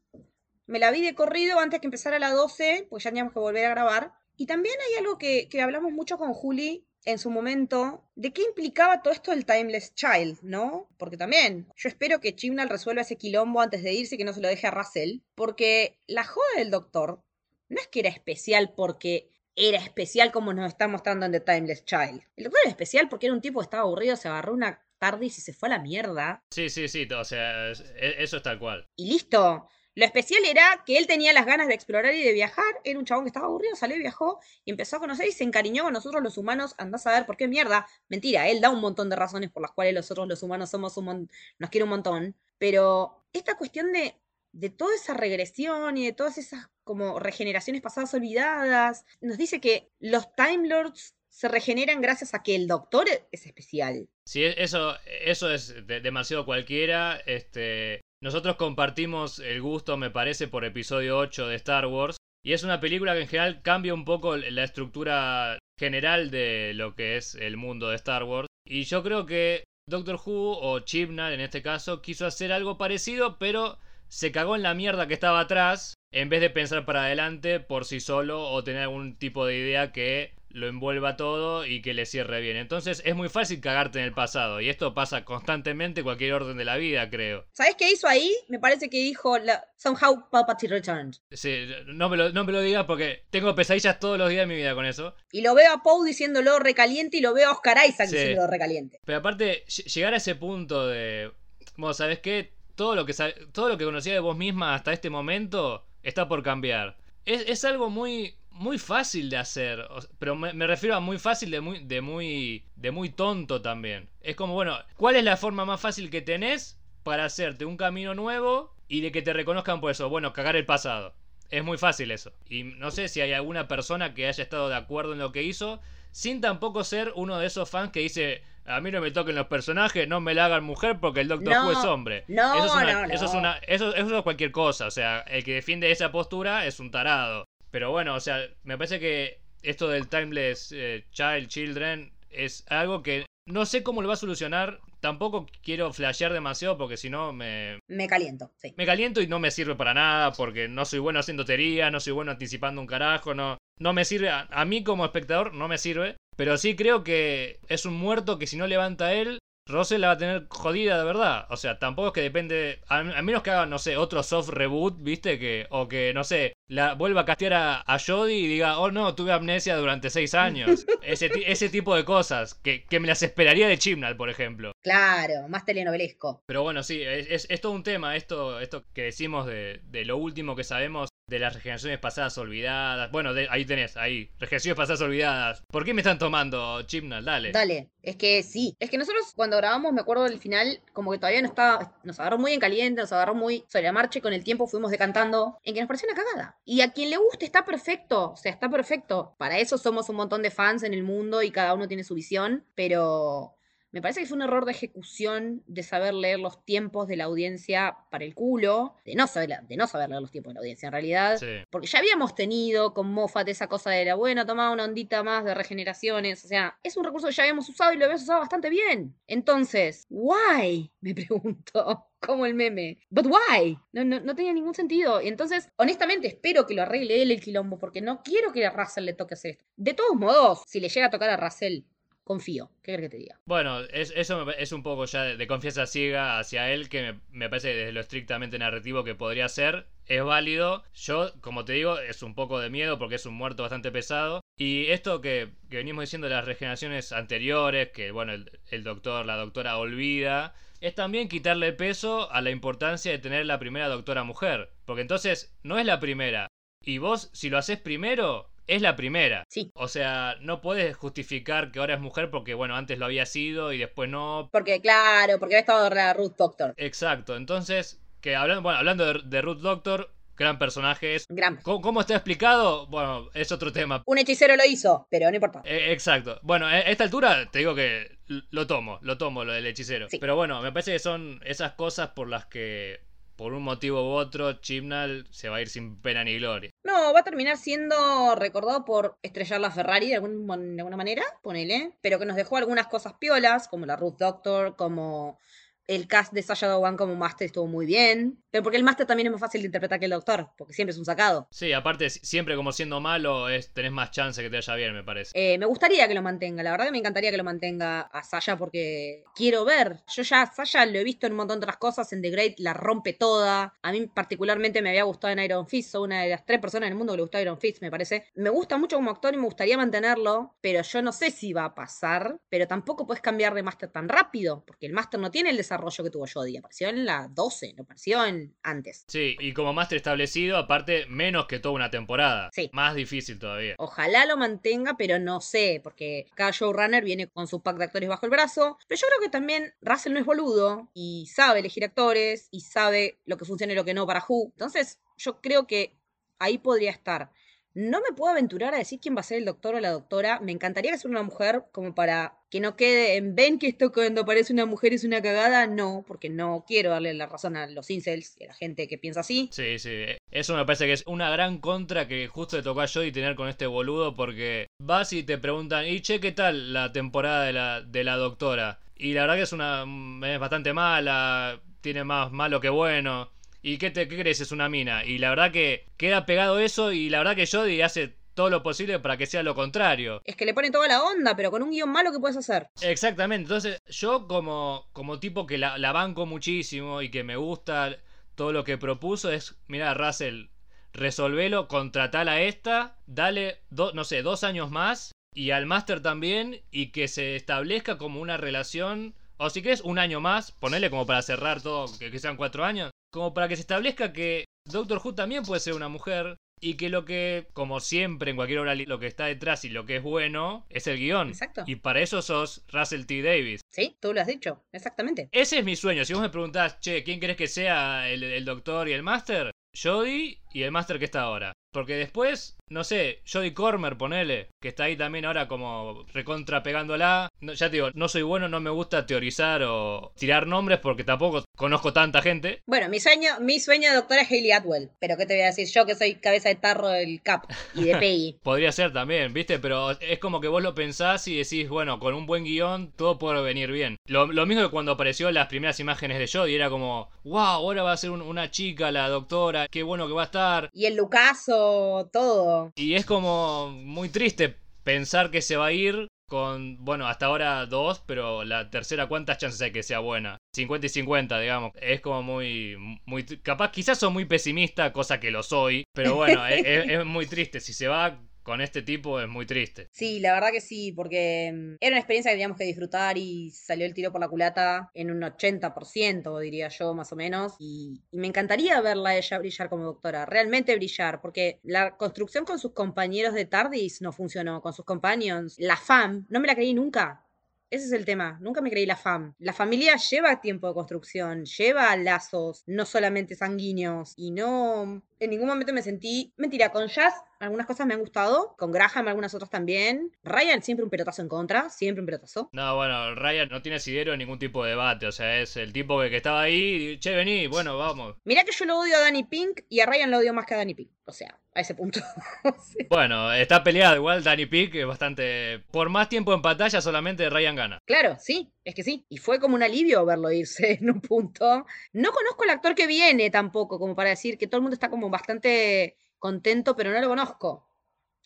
Me la vi de corrido antes que empezara la 12, pues ya teníamos que volver a grabar. Y también hay algo que, que hablamos mucho con Juli en su momento, de qué implicaba todo esto del Timeless Child, ¿no? Porque también, yo espero que Chibnall resuelva ese quilombo antes de irse y que no se lo deje a Russell, porque la joda del doctor no es que era especial porque era especial como nos está mostrando en The Timeless Child. El doctor era especial porque era un tipo que estaba aburrido, se agarró una TARDIS y se fue a la mierda. Sí, sí, sí, o sea, es- e- eso es tal cual. Y listo. Lo especial era que él tenía las ganas de explorar y de viajar. Era un chabón que estaba aburrido, salió y viajó y empezó a conocer y se encariñó con nosotros los humanos. Andás a ver por qué mierda. Mentira, él da un montón de razones por las cuales nosotros los humanos somos un mon- nos quiere un montón. Pero esta cuestión de, de toda esa regresión y de todas esas como regeneraciones pasadas olvidadas, nos dice que los Time Lords se regeneran gracias a que el doctor es especial. Sí, e- eso, eso es de- demasiado cualquiera. Este, nosotros compartimos el gusto, me parece, por episodio 8 de Star Wars. Y es una película que en general cambia un poco la estructura general de lo que es el mundo de Star Wars. Y yo creo que Doctor Who, o Chibnall en este caso, quiso hacer algo parecido, pero se cagó en la mierda que estaba atrás, en vez de pensar para adelante por sí solo o tener algún tipo de idea que lo envuelva todo y que le cierre bien. Entonces es muy fácil cagarte en el pasado, y esto pasa constantemente en cualquier orden de la vida, creo. ¿Sabes qué hizo ahí? Me parece que dijo la- Somehow Palpatine returned. Sí, no, me lo, no me lo digas porque tengo pesadillas todos los días de mi vida con eso. Y lo veo a Poe diciéndolo recaliente y lo veo a Oscar Isaac Sí. diciéndolo recaliente. Pero aparte, ll- llegar a ese punto de. Bueno, ¿sabes qué? Todo lo que, todo lo que conocía de vos misma hasta este momento está por cambiar. Es, es algo muy. Muy fácil de hacer, pero me, me refiero a muy fácil de muy, de muy, de muy tonto también. Es como, bueno, ¿cuál es la forma más fácil que tenés para hacerte un camino nuevo y de que te reconozcan por eso? Bueno, cagar el pasado. Es muy fácil eso. Y no sé si hay alguna persona que haya estado de acuerdo en lo que hizo, sin tampoco ser uno de esos fans que dice, A mí no me toquen los personajes, no me la hagan mujer porque el Doctor No, Who es hombre. no, eso es una, no, no. Eso es una, eso, eso es cualquier cosa. O sea, el que defiende esa postura es un tarado. Pero bueno, o sea, me parece que esto del Timeless eh, Child, Children, es algo que no sé cómo lo va a solucionar. Tampoco quiero flashear demasiado porque si no me, Me caliento, sí. me caliento y no me sirve para nada porque no soy bueno haciendo teoría, no soy bueno anticipando un carajo, no, no me sirve, a, mí como espectador no me sirve, pero sí creo que es un muerto que si no levanta él, Russell la va a tener jodida de verdad. O sea, tampoco es que depende, a, a menos que haga, no sé, otro soft reboot, viste, que o que, no sé, la vuelva a castear a, a Jodie y diga, oh no, tuve amnesia durante seis años. ese, ti- ese tipo de cosas, que, que me las esperaría de Chibnall, por ejemplo. Claro, más telenovelesco. Pero bueno, sí, es, es- es todo un tema esto, esto que decimos de, de lo último que sabemos de las regeneraciones pasadas olvidadas. Bueno, de- ahí tenés, ahí, regeneraciones pasadas olvidadas. ¿Por qué me están tomando, Chibnall? Dale. Dale, es que sí. Es que nosotros cuando grabamos, me acuerdo del final, como que todavía no estaba, nos agarró muy en caliente, nos agarró muy sobre la marcha y con el tiempo fuimos decantando en que nos pareció una cagada. Y a quien le guste está perfecto, o sea, está perfecto. Para eso somos un montón de fans en el mundo y cada uno tiene su visión, pero me parece que fue un error de ejecución de saber leer los tiempos de la audiencia para el culo, de no saber, de no saber leer los tiempos de la audiencia en realidad. Sí. Porque ya habíamos tenido con Moffat esa cosa de la, bueno, toma una ondita más de regeneraciones. O sea, es un recurso que ya habíamos usado y lo habíamos usado bastante bien. Entonces, ¿why? Me pregunto. Como el meme. ¿But why? No, no, no tenía ningún sentido. Y entonces, honestamente, espero que lo arregle él el quilombo, porque no quiero que a Russell le toque hacer esto. De todos modos, si le llega a tocar a Russell, confío. ¿Qué crees que te diga? Bueno, es- eso es un poco ya de, confianza ciega hacia él, que me, parece desde lo estrictamente narrativo que podría ser. Es válido. Yo, como te digo, es un poco de miedo porque es un muerto bastante pesado. Y esto que, venimos diciendo de las regeneraciones anteriores, que bueno, el doctor, la doctora olvida, es también quitarle peso a la importancia de tener la primera doctora mujer. Porque entonces no es la primera. Y vos, si lo haces primero, es la primera. Sí. O sea, no puedes justificar que ahora es mujer porque, bueno, antes lo había sido y después no. Porque, claro, porque había estado la Ruth Doctor. Exacto. Entonces, que hablando, bueno, hablando de, de Ruth Doctor, gran personaje es. Gran. ¿Cómo, cómo está explicado? Bueno, es otro tema. Un hechicero lo hizo, pero no importa. Eh, exacto. Bueno, a esta altura te digo que lo tomo, lo tomo, lo del hechicero. Sí. Pero bueno, me parece que son esas cosas por las que, por un motivo u otro, Chibnall se va a ir sin pena ni gloria. No, va a terminar siendo recordado por estrellar la Ferrari de, algún de alguna manera, ponele, pero que nos dejó algunas cosas piolas, como la Ruth Doctor, como el cast de Sasha Dowan como Master estuvo muy bien, pero porque el Master también es más fácil de interpretar que el Doctor, porque siempre es un sacado. Sí, aparte, si- siempre como siendo malo, es, tenés más chance que te vaya bien, me parece. Eh, me gustaría que lo mantenga, la verdad que me encantaría que lo mantenga a Sasha porque quiero ver. Yo ya a Sasha lo he visto en un montón de otras cosas, en The Great la rompe toda. A mí particularmente me había gustado en Iron Fist, soy una de las tres personas en el mundo que le gustó Iron Fist, me parece. Me gusta mucho como actor y me gustaría mantenerlo, pero yo no sé si va a pasar, pero tampoco puedes cambiar de Master tan rápido, porque el Master no tiene el desarrollo que tuvo Jodie, apareció en la 12, no apareció en antes. Sí, y como máster establecido, aparte, menos que toda una temporada. Sí. Más difícil todavía. Ojalá lo mantenga, pero no sé, porque cada showrunner viene con su pack de actores bajo el brazo. Pero yo creo que también Russell no es boludo y sabe elegir actores y sabe lo que funciona y lo que no para Who. Entonces, yo creo que ahí podría estar. No me puedo aventurar a decir quién va a ser el doctor o la doctora. Me encantaría que sea una mujer como para que no quede en ven que esto cuando aparece una mujer es una cagada. No, porque no quiero darle la razón a los incels y a la gente que piensa así. Sí, sí. Eso me parece que es una gran contra que justo le tocó a Jodie tener con este boludo porque vas y te preguntan, y che, ¿qué tal la temporada de la, de la doctora? Y la verdad que es una es bastante mala, tiene más malo que bueno. ¿Y qué, te, qué crees? Es una mina. Y la verdad que queda pegado eso y la verdad que Jodie hace todo lo posible para que sea lo contrario. Es que le pone toda la onda, pero con un guion malo que puedes hacer. Exactamente, entonces yo como, como tipo que la, la banco muchísimo y que me gusta todo lo que propuso es, mira Russell, resolvelo, contratala a esta, dale, do- no sé, dos años más y al máster también y que se establezca como una relación, o si querés un año más, ponele como para cerrar todo, que, que sean cuatro años, como para que se establezca que Doctor Who también puede ser una mujer. Y que lo que, como siempre en cualquier obra, lo que está detrás y lo que es bueno es el guion. Exacto. Y para eso sos Russell T. Davis. Sí, tú lo has dicho, exactamente. Ese es mi sueño. Si vos me preguntás, che, ¿quién crees que sea el, el doctor y el máster? Jodie y el máster que está ahora. Porque después, no sé, Jodie Cormer, ponele, que está ahí también ahora como recontra pegándola. No, ya te digo, no soy bueno, no me gusta teorizar o tirar nombres porque tampoco conozco tanta gente. Bueno, mi sueño, mi sueño de doctora es Hayley Atwell. Pero ¿qué te voy a decir yo que soy cabeza de tarro del CAP y de PI? Podría ser también, ¿viste? Pero es como que vos lo pensás y decís, bueno, con un buen guion todo puede venir bien. Lo, lo mismo que cuando apareció las primeras imágenes de Jodie, era como, wow, ahora va a ser un- una chica la doctora, qué bueno que va a estar. Y el Lucaso, todo. Y es como muy triste pensar que se va a ir con, bueno, hasta ahora dos, pero la tercera, ¿cuántas chances hay que sea buena? 50 y 50, digamos. Es como muy, muy, capaz, quizás soy muy pesimista, cosa que lo soy, pero bueno, es, es- es muy triste. Si se va con este tipo es muy triste. Sí, la verdad que sí, porque mm, era una experiencia que teníamos que disfrutar y salió el tiro por la culata en un 80%, diría yo, más o menos. Y, me encantaría verla ella brillar como doctora, realmente brillar, porque la construcción con sus compañeros de TARDIS no funcionó, con sus companions. La FAM, no me la creí nunca. Ese es el tema, nunca me creí la FAM. La familia lleva tiempo de construcción, lleva lazos, no solamente sanguíneos, y no... En ningún momento me sentí... Mentira, con Jazz algunas cosas me han gustado, con Graham algunas otras también. Ryan siempre un pelotazo en contra, siempre un pelotazo. No, bueno, Ryan no tiene asidero en ningún tipo de debate, o sea, es el tipo que, que estaba ahí, y, che, vení, bueno, vamos. Mirá que yo lo odio a Danny Pink y a Ryan lo odio más que a Danny Pink. O sea, a ese punto. Sí. Bueno, está peleado igual Danny Pick, es bastante... Por más tiempo en pantalla solamente Ryan gana. Claro, sí, es que sí. Y fue como un alivio verlo irse en un punto. No conozco al actor que viene tampoco, como para decir que todo el mundo está como bastante contento, pero no lo conozco.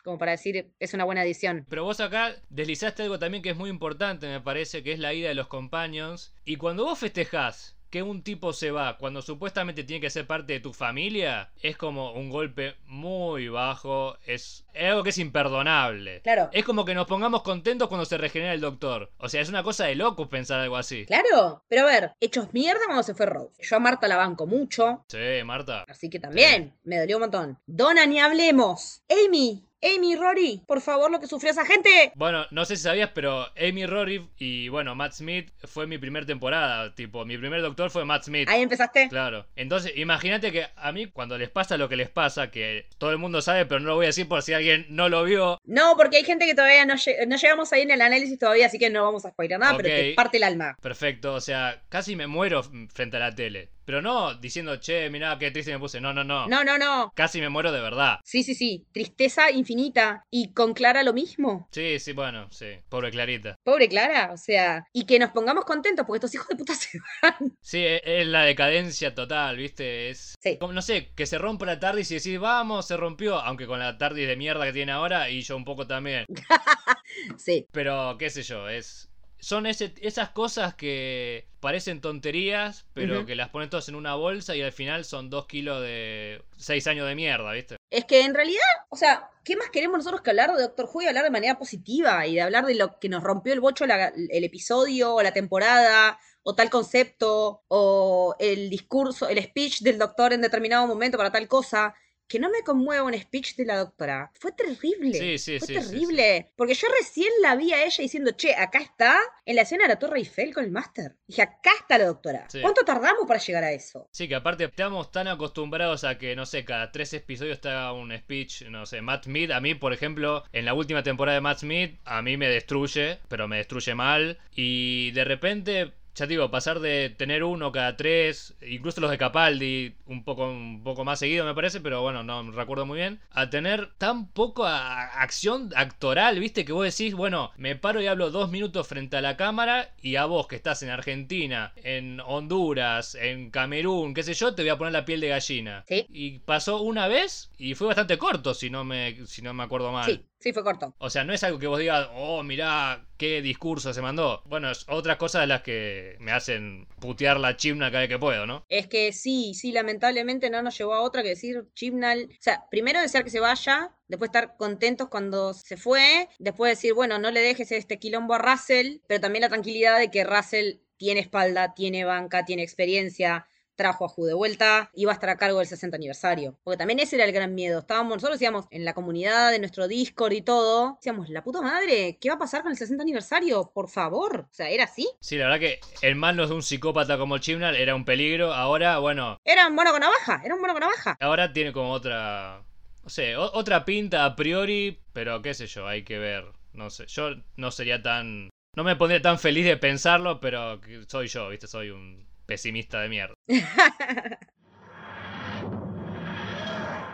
Como para decir, es una buena edición. Pero vos acá deslizaste algo también que es muy importante, me parece, que es la ida de los companions. Y cuando vos festejás que un tipo se va cuando supuestamente tiene que ser parte de tu familia, es como un golpe muy bajo, es, es algo que es imperdonable. Claro. Es como que nos pongamos contentos cuando se regenera el doctor. O sea, es una cosa de locos pensar algo así. Claro, pero a ver, hechos mierda cuando se fue Rose. Yo a Marta la banco mucho, Sí, Marta. así que también me dolió un montón. Donna, ni hablemos. Amy, Amy, Rory, por favor, lo que sufrió esa gente. Bueno, no sé si sabías, pero Amy Rory y bueno, Matt Smith fue mi primer temporada. Tipo, mi primer doctor fue Matt Smith. Ahí empezaste. Claro. Entonces, imagínate que a mí cuando les pasa lo que les pasa, que todo el mundo sabe, pero no lo voy a decir por si alguien no lo vio. No, porque hay gente que todavía no, no llegamos ahí en el análisis todavía, así que no vamos a spoiler nada, pero te parte el alma. Perfecto, o sea, casi me muero frente a la tele. Pero no diciendo, che, mirá qué triste me puse. No, no, no. No, no, no. Casi me muero de verdad. Sí, sí, sí. Tristeza infinita. Y con Clara lo mismo. Sí, sí, bueno, sí. Pobre Clarita. Pobre Clara. O sea, y que nos pongamos contentos porque estos hijos de puta se van. Sí, e- es la decadencia total, ¿viste? Es. Sí. Como, no sé, que se rompa la TARDIS y decís, vamos, se rompió. Aunque con la TARDIS de mierda que tiene ahora, y yo un poco también. Sí. Pero, qué sé yo, es. Son ese- esas cosas que parecen tonterías, pero que las ponen todas en una bolsa y al final son dos kilos de. seis años de mierda, ¿viste? Es que en realidad, o sea, ¿qué más queremos nosotros que hablar de Doctor Who y hablar de manera positiva y de hablar de lo que nos rompió el bocho la- el episodio o la temporada o tal concepto o el discurso, el speech del doctor en determinado momento para tal cosa? Que no me conmueva un speech de la doctora. Fue terrible. Sí, sí, Fue sí, terrible. Porque yo recién la vi a ella diciendo, che, acá está, en la escena de la Torre Eiffel con el máster. Dije, acá está la doctora. ¿Cuánto tardamos para llegar a eso? Sí, que aparte estamos tan acostumbrados a que, no sé, cada tres episodios está un speech, no sé, Matt Smith, a mí, por ejemplo, en la última temporada de Matt Smith, a mí me destruye, pero me destruye mal, y de repente... Ya te digo, pasar de tener uno cada tres, incluso los de Capaldi, un poco, un poco más seguido me parece, pero bueno, no recuerdo muy bien, a tener tan poco a- acción actoral, viste, que vos decís, bueno, me paro y hablo dos minutos frente a la cámara y a vos que estás en Argentina, en Honduras, en Camerún, qué sé yo, te voy a poner la piel de gallina. Sí. Y pasó una vez y fue bastante corto, si no me, si no me acuerdo mal. Sí, sí, fue corto. O sea, no es algo que vos digas, oh, mirá, qué discurso se mandó. Bueno, es otras cosas de las que me hacen putear la chimna cada vez que puedo, ¿no? Es que sí, sí, lamentablemente no nos llevó a otra que decir Chibnall. O sea, primero desear que se vaya, después estar contentos cuando se fue, después decir, bueno, no le dejes este quilombo a Russell, pero también la tranquilidad de que Russell tiene espalda, tiene banca, tiene experiencia, trajo a Ju de vuelta, iba a estar a cargo del 60 aniversario. Porque también ese era el gran miedo. Estábamos, nosotros decíamos en la comunidad de nuestro Discord y todo, decíamos, la puta madre, ¿qué va a pasar con el 60 aniversario? Por favor. O sea, ¿era así? Sí, la verdad que en manos de un psicópata como Chibnall era un peligro. Ahora, bueno, Era un mono con navaja, era un mono con navaja. ahora tiene como otra. No sé, o- otra pinta a priori, pero qué sé yo, hay que ver. No sé, yo no sería tan. No me pondría tan feliz de pensarlo, pero soy yo, ¿viste? Soy un pesimista de mierda.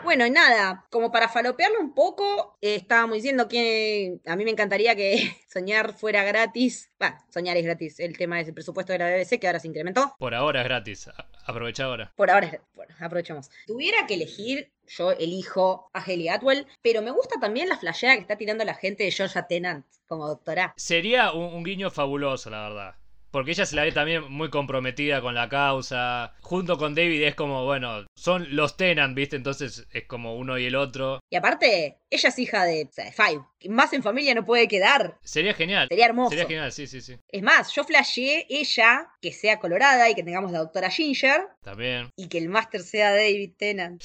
Bueno, y nada, como para falopearlo un poco, eh, estábamos diciendo que a mí me encantaría que soñar fuera gratis. Bueno, soñar es gratis. El tema es el presupuesto de la BBC, que ahora se incrementó. Por ahora es gratis, aprovecha ahora. Por ahora, es- bueno, aprovechamos. Tuviera que elegir, yo elijo a Haley Atwell, pero me gusta también la flasheada que está tirando la gente de Georgia Tennant como doctora. Sería un, un guiño fabuloso, la verdad. Porque ella se la ve también muy comprometida con la causa. Junto con David es como, bueno, son los Tenant, ¿viste? Entonces es como uno y el otro. Y aparte, ella es hija de, o sea, de Five. Más en familia no puede quedar. Sería genial. Sería hermoso. Sería genial, sí, sí, sí. Es más, yo flasheé ella que sea colorada y que tengamos la doctora Ginger También. y que el máster sea David Tennant.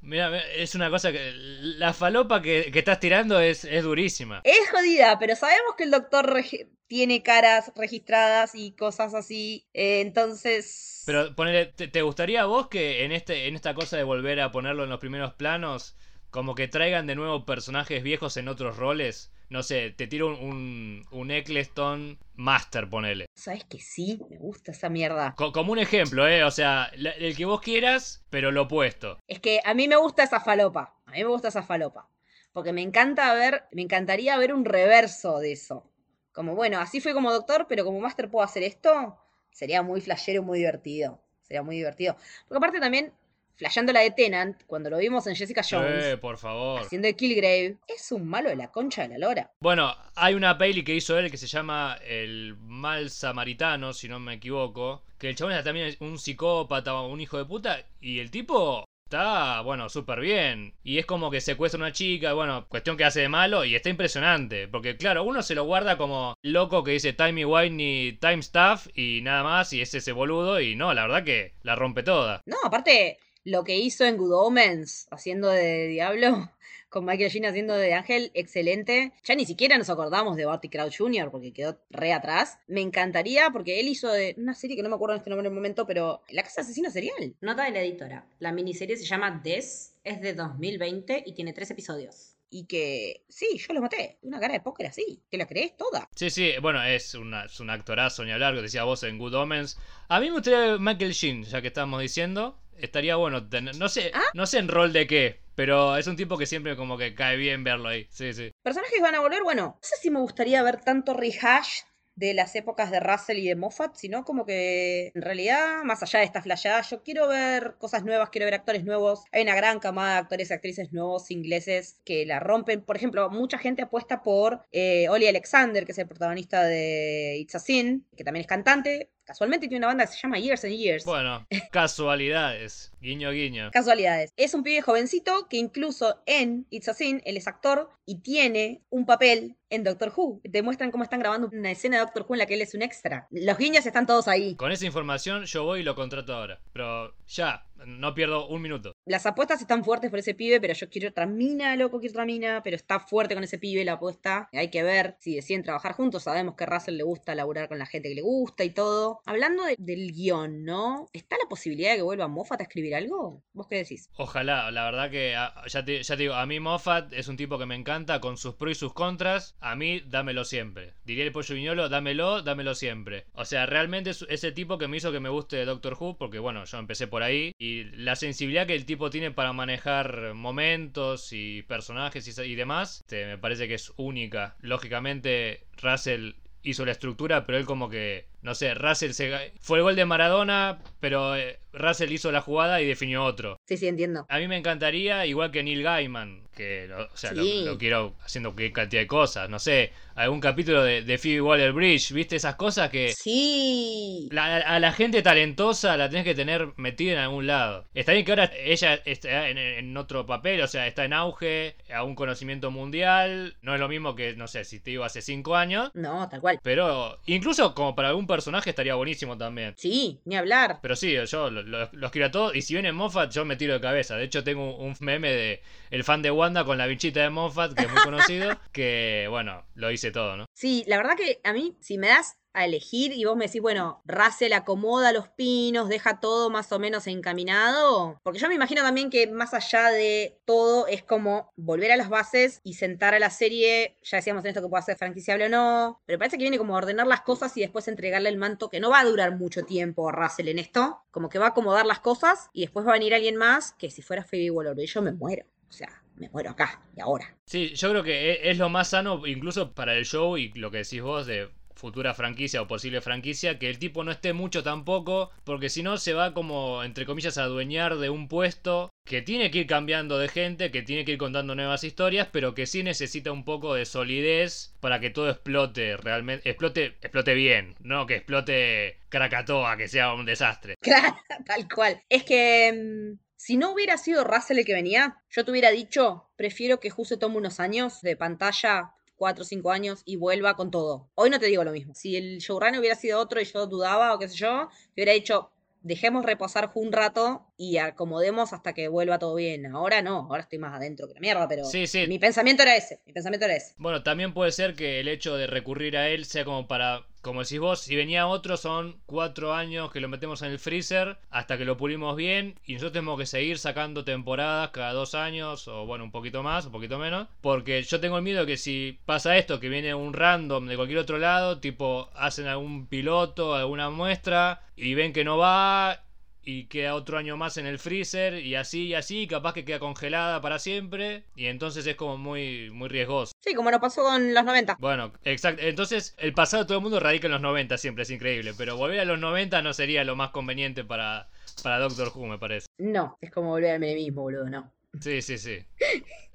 Mira, es una cosa que. La falopa que, que estás tirando es, es durísima. Es jodida, pero sabemos que el doctor tiene caras registradas y cosas así. eh, entonces. Pero ponele, ¿te, te gustaría a vos que en este, en esta cosa de volver a ponerlo en los primeros planos, como que traigan de nuevo personajes viejos en otros roles? No sé, te tiro un, un, un Eccleston Master, ponele. ¿Sabes que sí? Me gusta esa mierda. Co- como un ejemplo, ¿eh? O sea, la- el que vos quieras, pero lo opuesto. Es que a mí me gusta esa falopa. A mí me gusta esa falopa. Porque me encanta ver, me encantaría ver un reverso de eso. Como, bueno, así fue como doctor, pero como máster puedo hacer esto. Sería muy flashero, muy divertido. Sería muy divertido. Porque aparte también, flasheando la de Tenant, cuando lo vimos en Jessica Jones, Eh, por favor. haciendo de Killgrave, es un malo de la concha de la lora. Bueno, hay una peli que hizo él que se llama El Mal Samaritano, si no me equivoco. Que el chabón es también un psicópata, un hijo de puta. Y el tipo está, bueno, súper bien. Y es como que secuestra a una chica, bueno, cuestión que hace de malo y está impresionante. Porque claro, uno se lo guarda como loco que dice Timey Wimey, Time Stuff y nada más. Y es ese boludo. Y no, la verdad que la rompe toda. No, aparte, lo que hizo en Good Omens, haciendo de Diablo, con Michael Sheen haciendo de Ángel, excelente. Ya ni siquiera nos acordamos de Barty Crouch Jr. porque quedó re atrás. Me encantaría porque él hizo de una serie que no me acuerdo en este nombre en el momento, pero La Casa Asesino Serial. Nota de la editora. La miniserie se llama Des, es de 2020 y tiene tres episodios. Y que, sí, yo lo maté. Una cara de póker así. ¿Te la crees toda? Sí, sí, bueno, es, una, es un actorazo ni hablar, que decía vos en Good Omens. A mí me gustaría ver Michael Sheen, ya que estábamos diciendo. Estaría bueno tener, no sé, ¿Ah? no sé en rol de qué, pero es un tipo que siempre como que cae bien verlo ahí. Sí, sí. Personajes van a volver, bueno, no sé si me gustaría ver tanto rehash de las épocas de Russell y de Moffat, sino como que en realidad, más allá de esta flayada, yo quiero ver cosas nuevas, quiero ver actores nuevos. Hay una gran camada de actores y actrices nuevos ingleses que la rompen. Por ejemplo, mucha gente apuesta por eh, Ollie Alexander, que es el protagonista de It's a Sin, que también es cantante. Casualmente tiene una banda que se llama Years and Years. Bueno, casualidades, guiño guiño. Casualidades. Es un pibe jovencito que incluso en It's a Sin, él es actor y tiene un papel en Doctor Who. Te muestran cómo están grabando una escena de Doctor Who en la que él es un extra. Los guiños están todos ahí. Con esa información yo voy y lo contrato ahora. Pero ya, no pierdo un minuto. Las apuestas están fuertes por ese pibe, pero yo quiero otra mina, loco, quiero otra mina, pero está fuerte con ese pibe la apuesta. Hay que ver si deciden trabajar juntos. Sabemos que Russell le gusta laburar con la gente que le gusta y todo. Hablando de- del guion, ¿no? ¿Está la posibilidad de que vuelva Moffat a escribir algo? ¿Vos qué decís? Ojalá, la verdad que ah, ya te, ya te digo, a mí Moffat es un tipo que me encanta con sus pros y sus contras. A mí, dámelo siempre. Diría el pollo viñolo, dámelo, dámelo siempre. O sea, realmente es ese tipo que me hizo que me guste Doctor Who, porque bueno, yo empecé por ahí. Y la sensibilidad que el tipo tiene para manejar momentos y personajes y, demás, este, me parece que es única. Lógicamente, Russell hizo la estructura, pero él como que, no sé, Russell se... Fue el gol de Maradona, pero eh, Russell hizo la jugada y definió otro. Sí, sí, entiendo. A mí me encantaría, igual que Neil Gaiman, que lo- o sea, lo- Sí. lo, quiero haciendo cantidad de cosas, no sé, algún capítulo de, de Phoebe Waller Bridge, ¿viste? Esas cosas que Sí. la- a la gente talentosa la tenés que tener metida en algún lado. Está bien que ahora ella está en, en otro papel, o sea, está en auge, a un conocimiento mundial, no es lo mismo que, no sé, si te digo hace cinco años. No, tal cual. Pero incluso como para algún personaje estaría buenísimo también. Sí, ni hablar. Pero sí, yo lo- lo- los quiero a todos. Y si viene Moffat, yo me tiro de cabeza. De hecho, tengo un, un meme de el fan de Wanda con la bichita de Moffat, que es muy conocido. que, bueno, lo hice todo, ¿no? Sí, la verdad que a mí, si me das a elegir y vos me decís, bueno, Russell acomoda los pinos, deja todo más o menos encaminado, porque yo me imagino también que más allá de todo es como volver a las bases y sentar a la serie, ya decíamos en esto que puede ser franquiciable o no, pero parece que viene como a ordenar las cosas y después entregarle el manto, que no va a durar mucho tiempo a Russell en esto, como que va a acomodar las cosas y después va a venir alguien más que si fuera Phoebe Waller, yo me muero, o sea, me muero acá y ahora. Sí, yo creo que e- es lo más sano, incluso para el show y lo que decís vos de futura franquicia o posible franquicia, que el tipo no esté mucho tampoco, porque si no se va como, entre comillas, a adueñar de un puesto que tiene que ir cambiando de gente, que tiene que ir contando nuevas historias, pero que sí necesita un poco de solidez para que todo explote realmente, explote, explote bien, no que explote Krakatoa, que sea un desastre. Claro, tal cual. Es que mm, si no hubiera sido Russell el que venía, yo te hubiera dicho, prefiero que Ju se tome unos años de pantalla, cuatro o cinco años, y vuelva con todo. Hoy no te digo lo mismo. Si el showrunner hubiera sido otro y yo dudaba o qué sé yo, te hubiera dicho, dejemos reposar un rato y acomodemos hasta que vuelva todo bien. Ahora no, ahora estoy más adentro que la mierda, pero Sí, sí. mi pensamiento era ese, mi pensamiento era ese. Bueno, también puede ser que el hecho de recurrir a él sea como para, como decís vos, si venía otro son cuatro años que lo metemos en el freezer hasta que lo pulimos bien y nosotros tenemos que seguir sacando temporadas cada dos años o bueno, un poquito más, un poquito menos, porque yo tengo el miedo que si pasa esto, que viene un random de cualquier otro lado, tipo hacen algún piloto, alguna muestra y ven que no va y queda otro año más en el freezer y así y así, capaz que queda congelada para siempre y entonces es como muy muy riesgoso. Sí, como nos pasó con los 90. Bueno, exacto. Entonces, el pasado de todo el mundo radica en los 90 siempre, es increíble. Pero volver a los 90 no sería lo más conveniente para, para Doctor Who, me parece. No, es como volver al menemismo, boludo, no. Sí, sí, sí.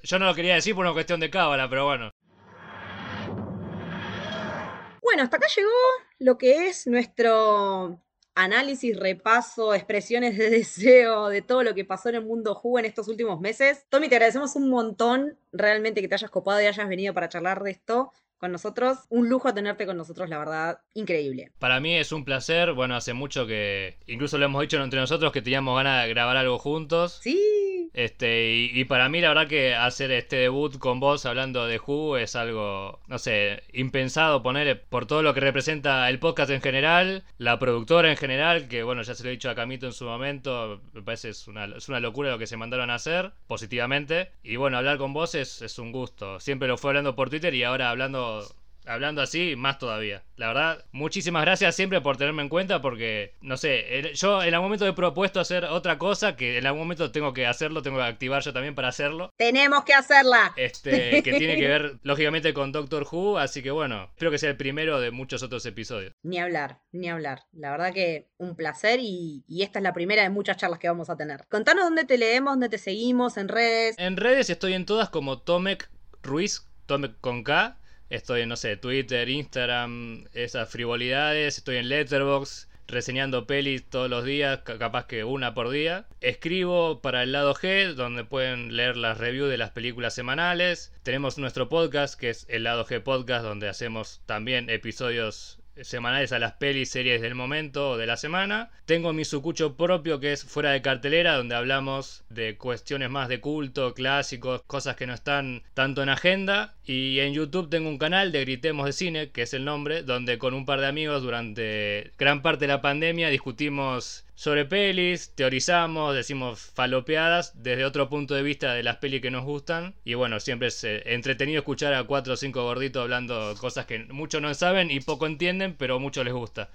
Yo no lo quería decir por una cuestión de cábala, pero bueno. Bueno, hasta acá llegó lo que es nuestro análisis, repaso, expresiones de deseo de todo lo que pasó en el mundo Who en estos últimos meses. Tommy, te agradecemos un montón realmente que te hayas copado y hayas venido para charlar de esto con nosotros. Un lujo tenerte con nosotros, la verdad, increíble. Para mí es un placer. Bueno, hace mucho que. Incluso lo hemos dicho entre nosotros que teníamos ganas de grabar algo juntos. Sí, Este, y, y para mí la verdad que hacer este debut con vos hablando de Who es algo, no sé, impensado poner por todo lo que representa el podcast en general, la productora en general, que bueno, ya se lo he dicho a Camito en su momento, me parece es una, es una locura lo que se mandaron a hacer, positivamente. Y bueno, hablar con vos es, es un gusto. Siempre lo fue hablando por Twitter y ahora hablando Hablando así, más todavía. La verdad, muchísimas gracias siempre por tenerme en cuenta porque, no sé, yo en algún momento he propuesto hacer otra cosa que en algún momento tengo que hacerlo, tengo que activar yo también para hacerlo. tenemos que hacerla. Este, que tiene que ver lógicamente con Doctor Who, así que bueno, espero que sea el primero de muchos otros episodios. Ni hablar, ni hablar. La verdad que un placer y, y esta es la primera de muchas charlas que vamos a tener. Contanos dónde te leemos, dónde te seguimos, en redes. En redes estoy en todas como Tomek Ruiz, Tomek con K. Estoy en, no sé, Twitter, Instagram, esas frivolidades. Estoy en Letterboxd, reseñando pelis todos los días, ca- capaz que una por día. Escribo para el lado G, donde pueden leer las reviews de las películas semanales. Tenemos nuestro podcast, que es el lado G Podcast, donde hacemos también episodios semanales a las pelis, series del momento o de la semana. Tengo mi sucucho propio que es fuera de cartelera, donde hablamos de cuestiones más de culto, clásicos, cosas que no están tanto en agenda. Y en YouTube tengo un canal de Gritemos de Cine, que es el nombre, donde con un par de amigos durante gran parte de la pandemia discutimos sobre pelis, teorizamos, decimos falopeadas desde otro punto de vista de las pelis que nos gustan. Y bueno, siempre es eh, entretenido escuchar a cuatro o cinco gorditos hablando cosas que muchos no saben y poco entienden, pero mucho les gusta.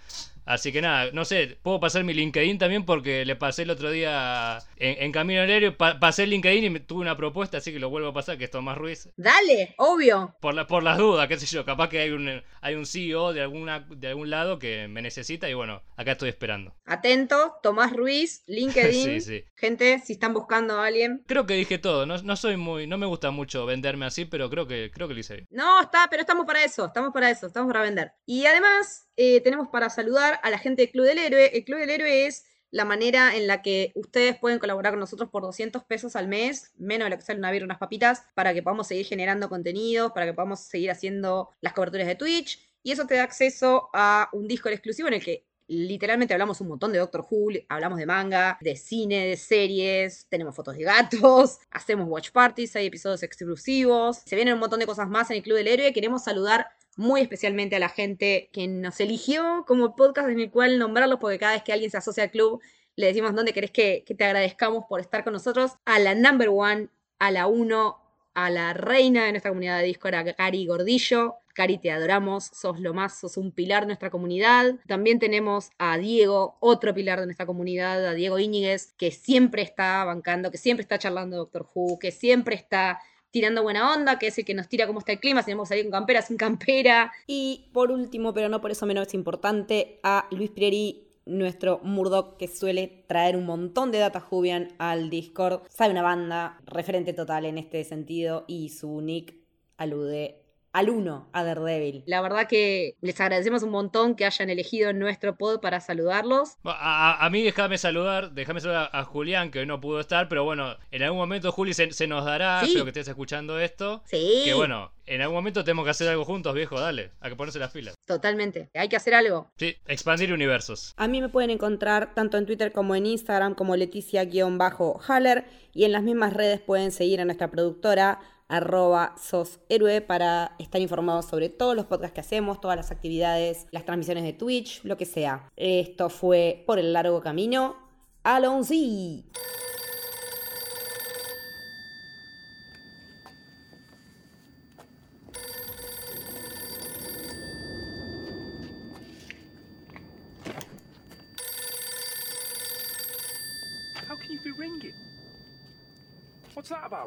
Así que nada, no sé, puedo pasar mi LinkedIn también porque le pasé el otro día en, en Camino al Aéreo, pa- pasé el LinkedIn y me tuve una propuesta, así que lo vuelvo a pasar, que es Tomás Ruiz. Dale, obvio. Por, la, por las dudas, qué sé yo, capaz que hay un, hay un CEO de, alguna, de algún lado que me necesita y bueno, acá estoy esperando. Atento, Tomás Ruiz, LinkedIn. Sí, sí. Gente, si están buscando a alguien. Creo que dije todo, no, no soy muy, no me gusta mucho venderme así, pero creo que, creo que lo hice bien. No, está, pero estamos para eso, estamos para eso, estamos para vender. Y además, eh, tenemos para saludar a la gente del Club del Héroe. El Club del Héroe es la manera en la que ustedes pueden colaborar con nosotros por 200 pesos al mes, menos de lo que sale una birra, unas papitas, para que podamos seguir generando contenidos, para que podamos seguir haciendo las coberturas de Twitch Y eso te da acceso a un Discord exclusivo en el que literalmente hablamos un montón de Doctor Who, hablamos de manga, de cine, de series, tenemos fotos de gatos, hacemos watch parties, hay episodios exclusivos, se vienen un montón de cosas más en el Club del Héroe. Queremos saludar muy especialmente a la gente que nos eligió como podcast en el cual nombrarlos, porque cada vez que alguien se asocia al club, le decimos dónde querés que, te agradezcamos por estar con nosotros. A la number one, a la uno, a la reina de nuestra comunidad de Discord, a Cari Gordillo. Cari, te adoramos, sos lo más, sos un pilar de nuestra comunidad. También tenemos a Diego, otro pilar de nuestra comunidad, a Diego Íñiguez, que siempre está bancando, que siempre está charlando Doctor Who, que siempre está tirando buena onda, que es el que nos tira cómo está el clima, si tenemos que salir con campera, sin campera. Y por último, pero no por eso menos importante, a Luis Prieri, nuestro Murdoch que suele traer un montón de data Jubian al Discord. Sabe una banda, referente total en este sentido, y su nick alude al uno, a Daredevil. La verdad que les agradecemos un montón que hayan elegido nuestro pod para saludarlos. A, a mí déjame saludar, déjame saludar a Julián, que hoy no pudo estar, pero bueno, en algún momento Juli se, se nos dará, Sí. espero que estés escuchando esto. Sí. Que bueno, en algún momento tenemos que hacer algo juntos, viejo, dale, hay que ponerse las pilas. Totalmente. Hay que hacer algo. Sí, expandir universos. A mí me pueden encontrar tanto en Twitter como en Instagram como Leticia-Haller y en las mismas redes pueden seguir a nuestra productora arroba soshéroe para estar informados sobre todos los podcasts que hacemos, todas las actividades, las transmisiones de Twitch, lo que sea. Esto fue Por el Largo Camino.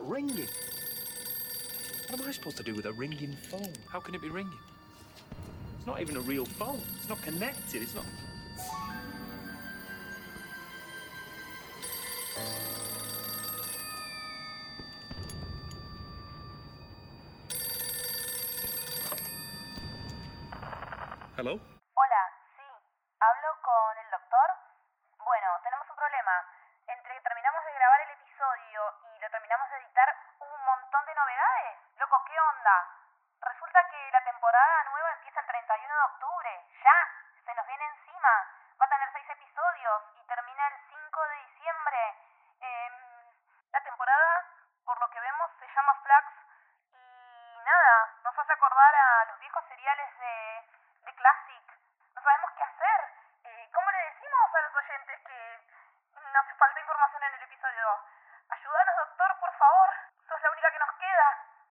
Ringing? I supposed to do with a ringing phone? How can it be ringing? It's not even a real phone. It's not connected. It's not. ¿Qué onda? Resulta que la temporada nueva empieza el 31 de octubre. Ya, se nos viene encima. Va a tener seis episodios y termina el 5 de diciembre. Em, la temporada, por lo que vemos, se llama Flax y nada, nos hace acordar a los viejos seriales de, de Classic.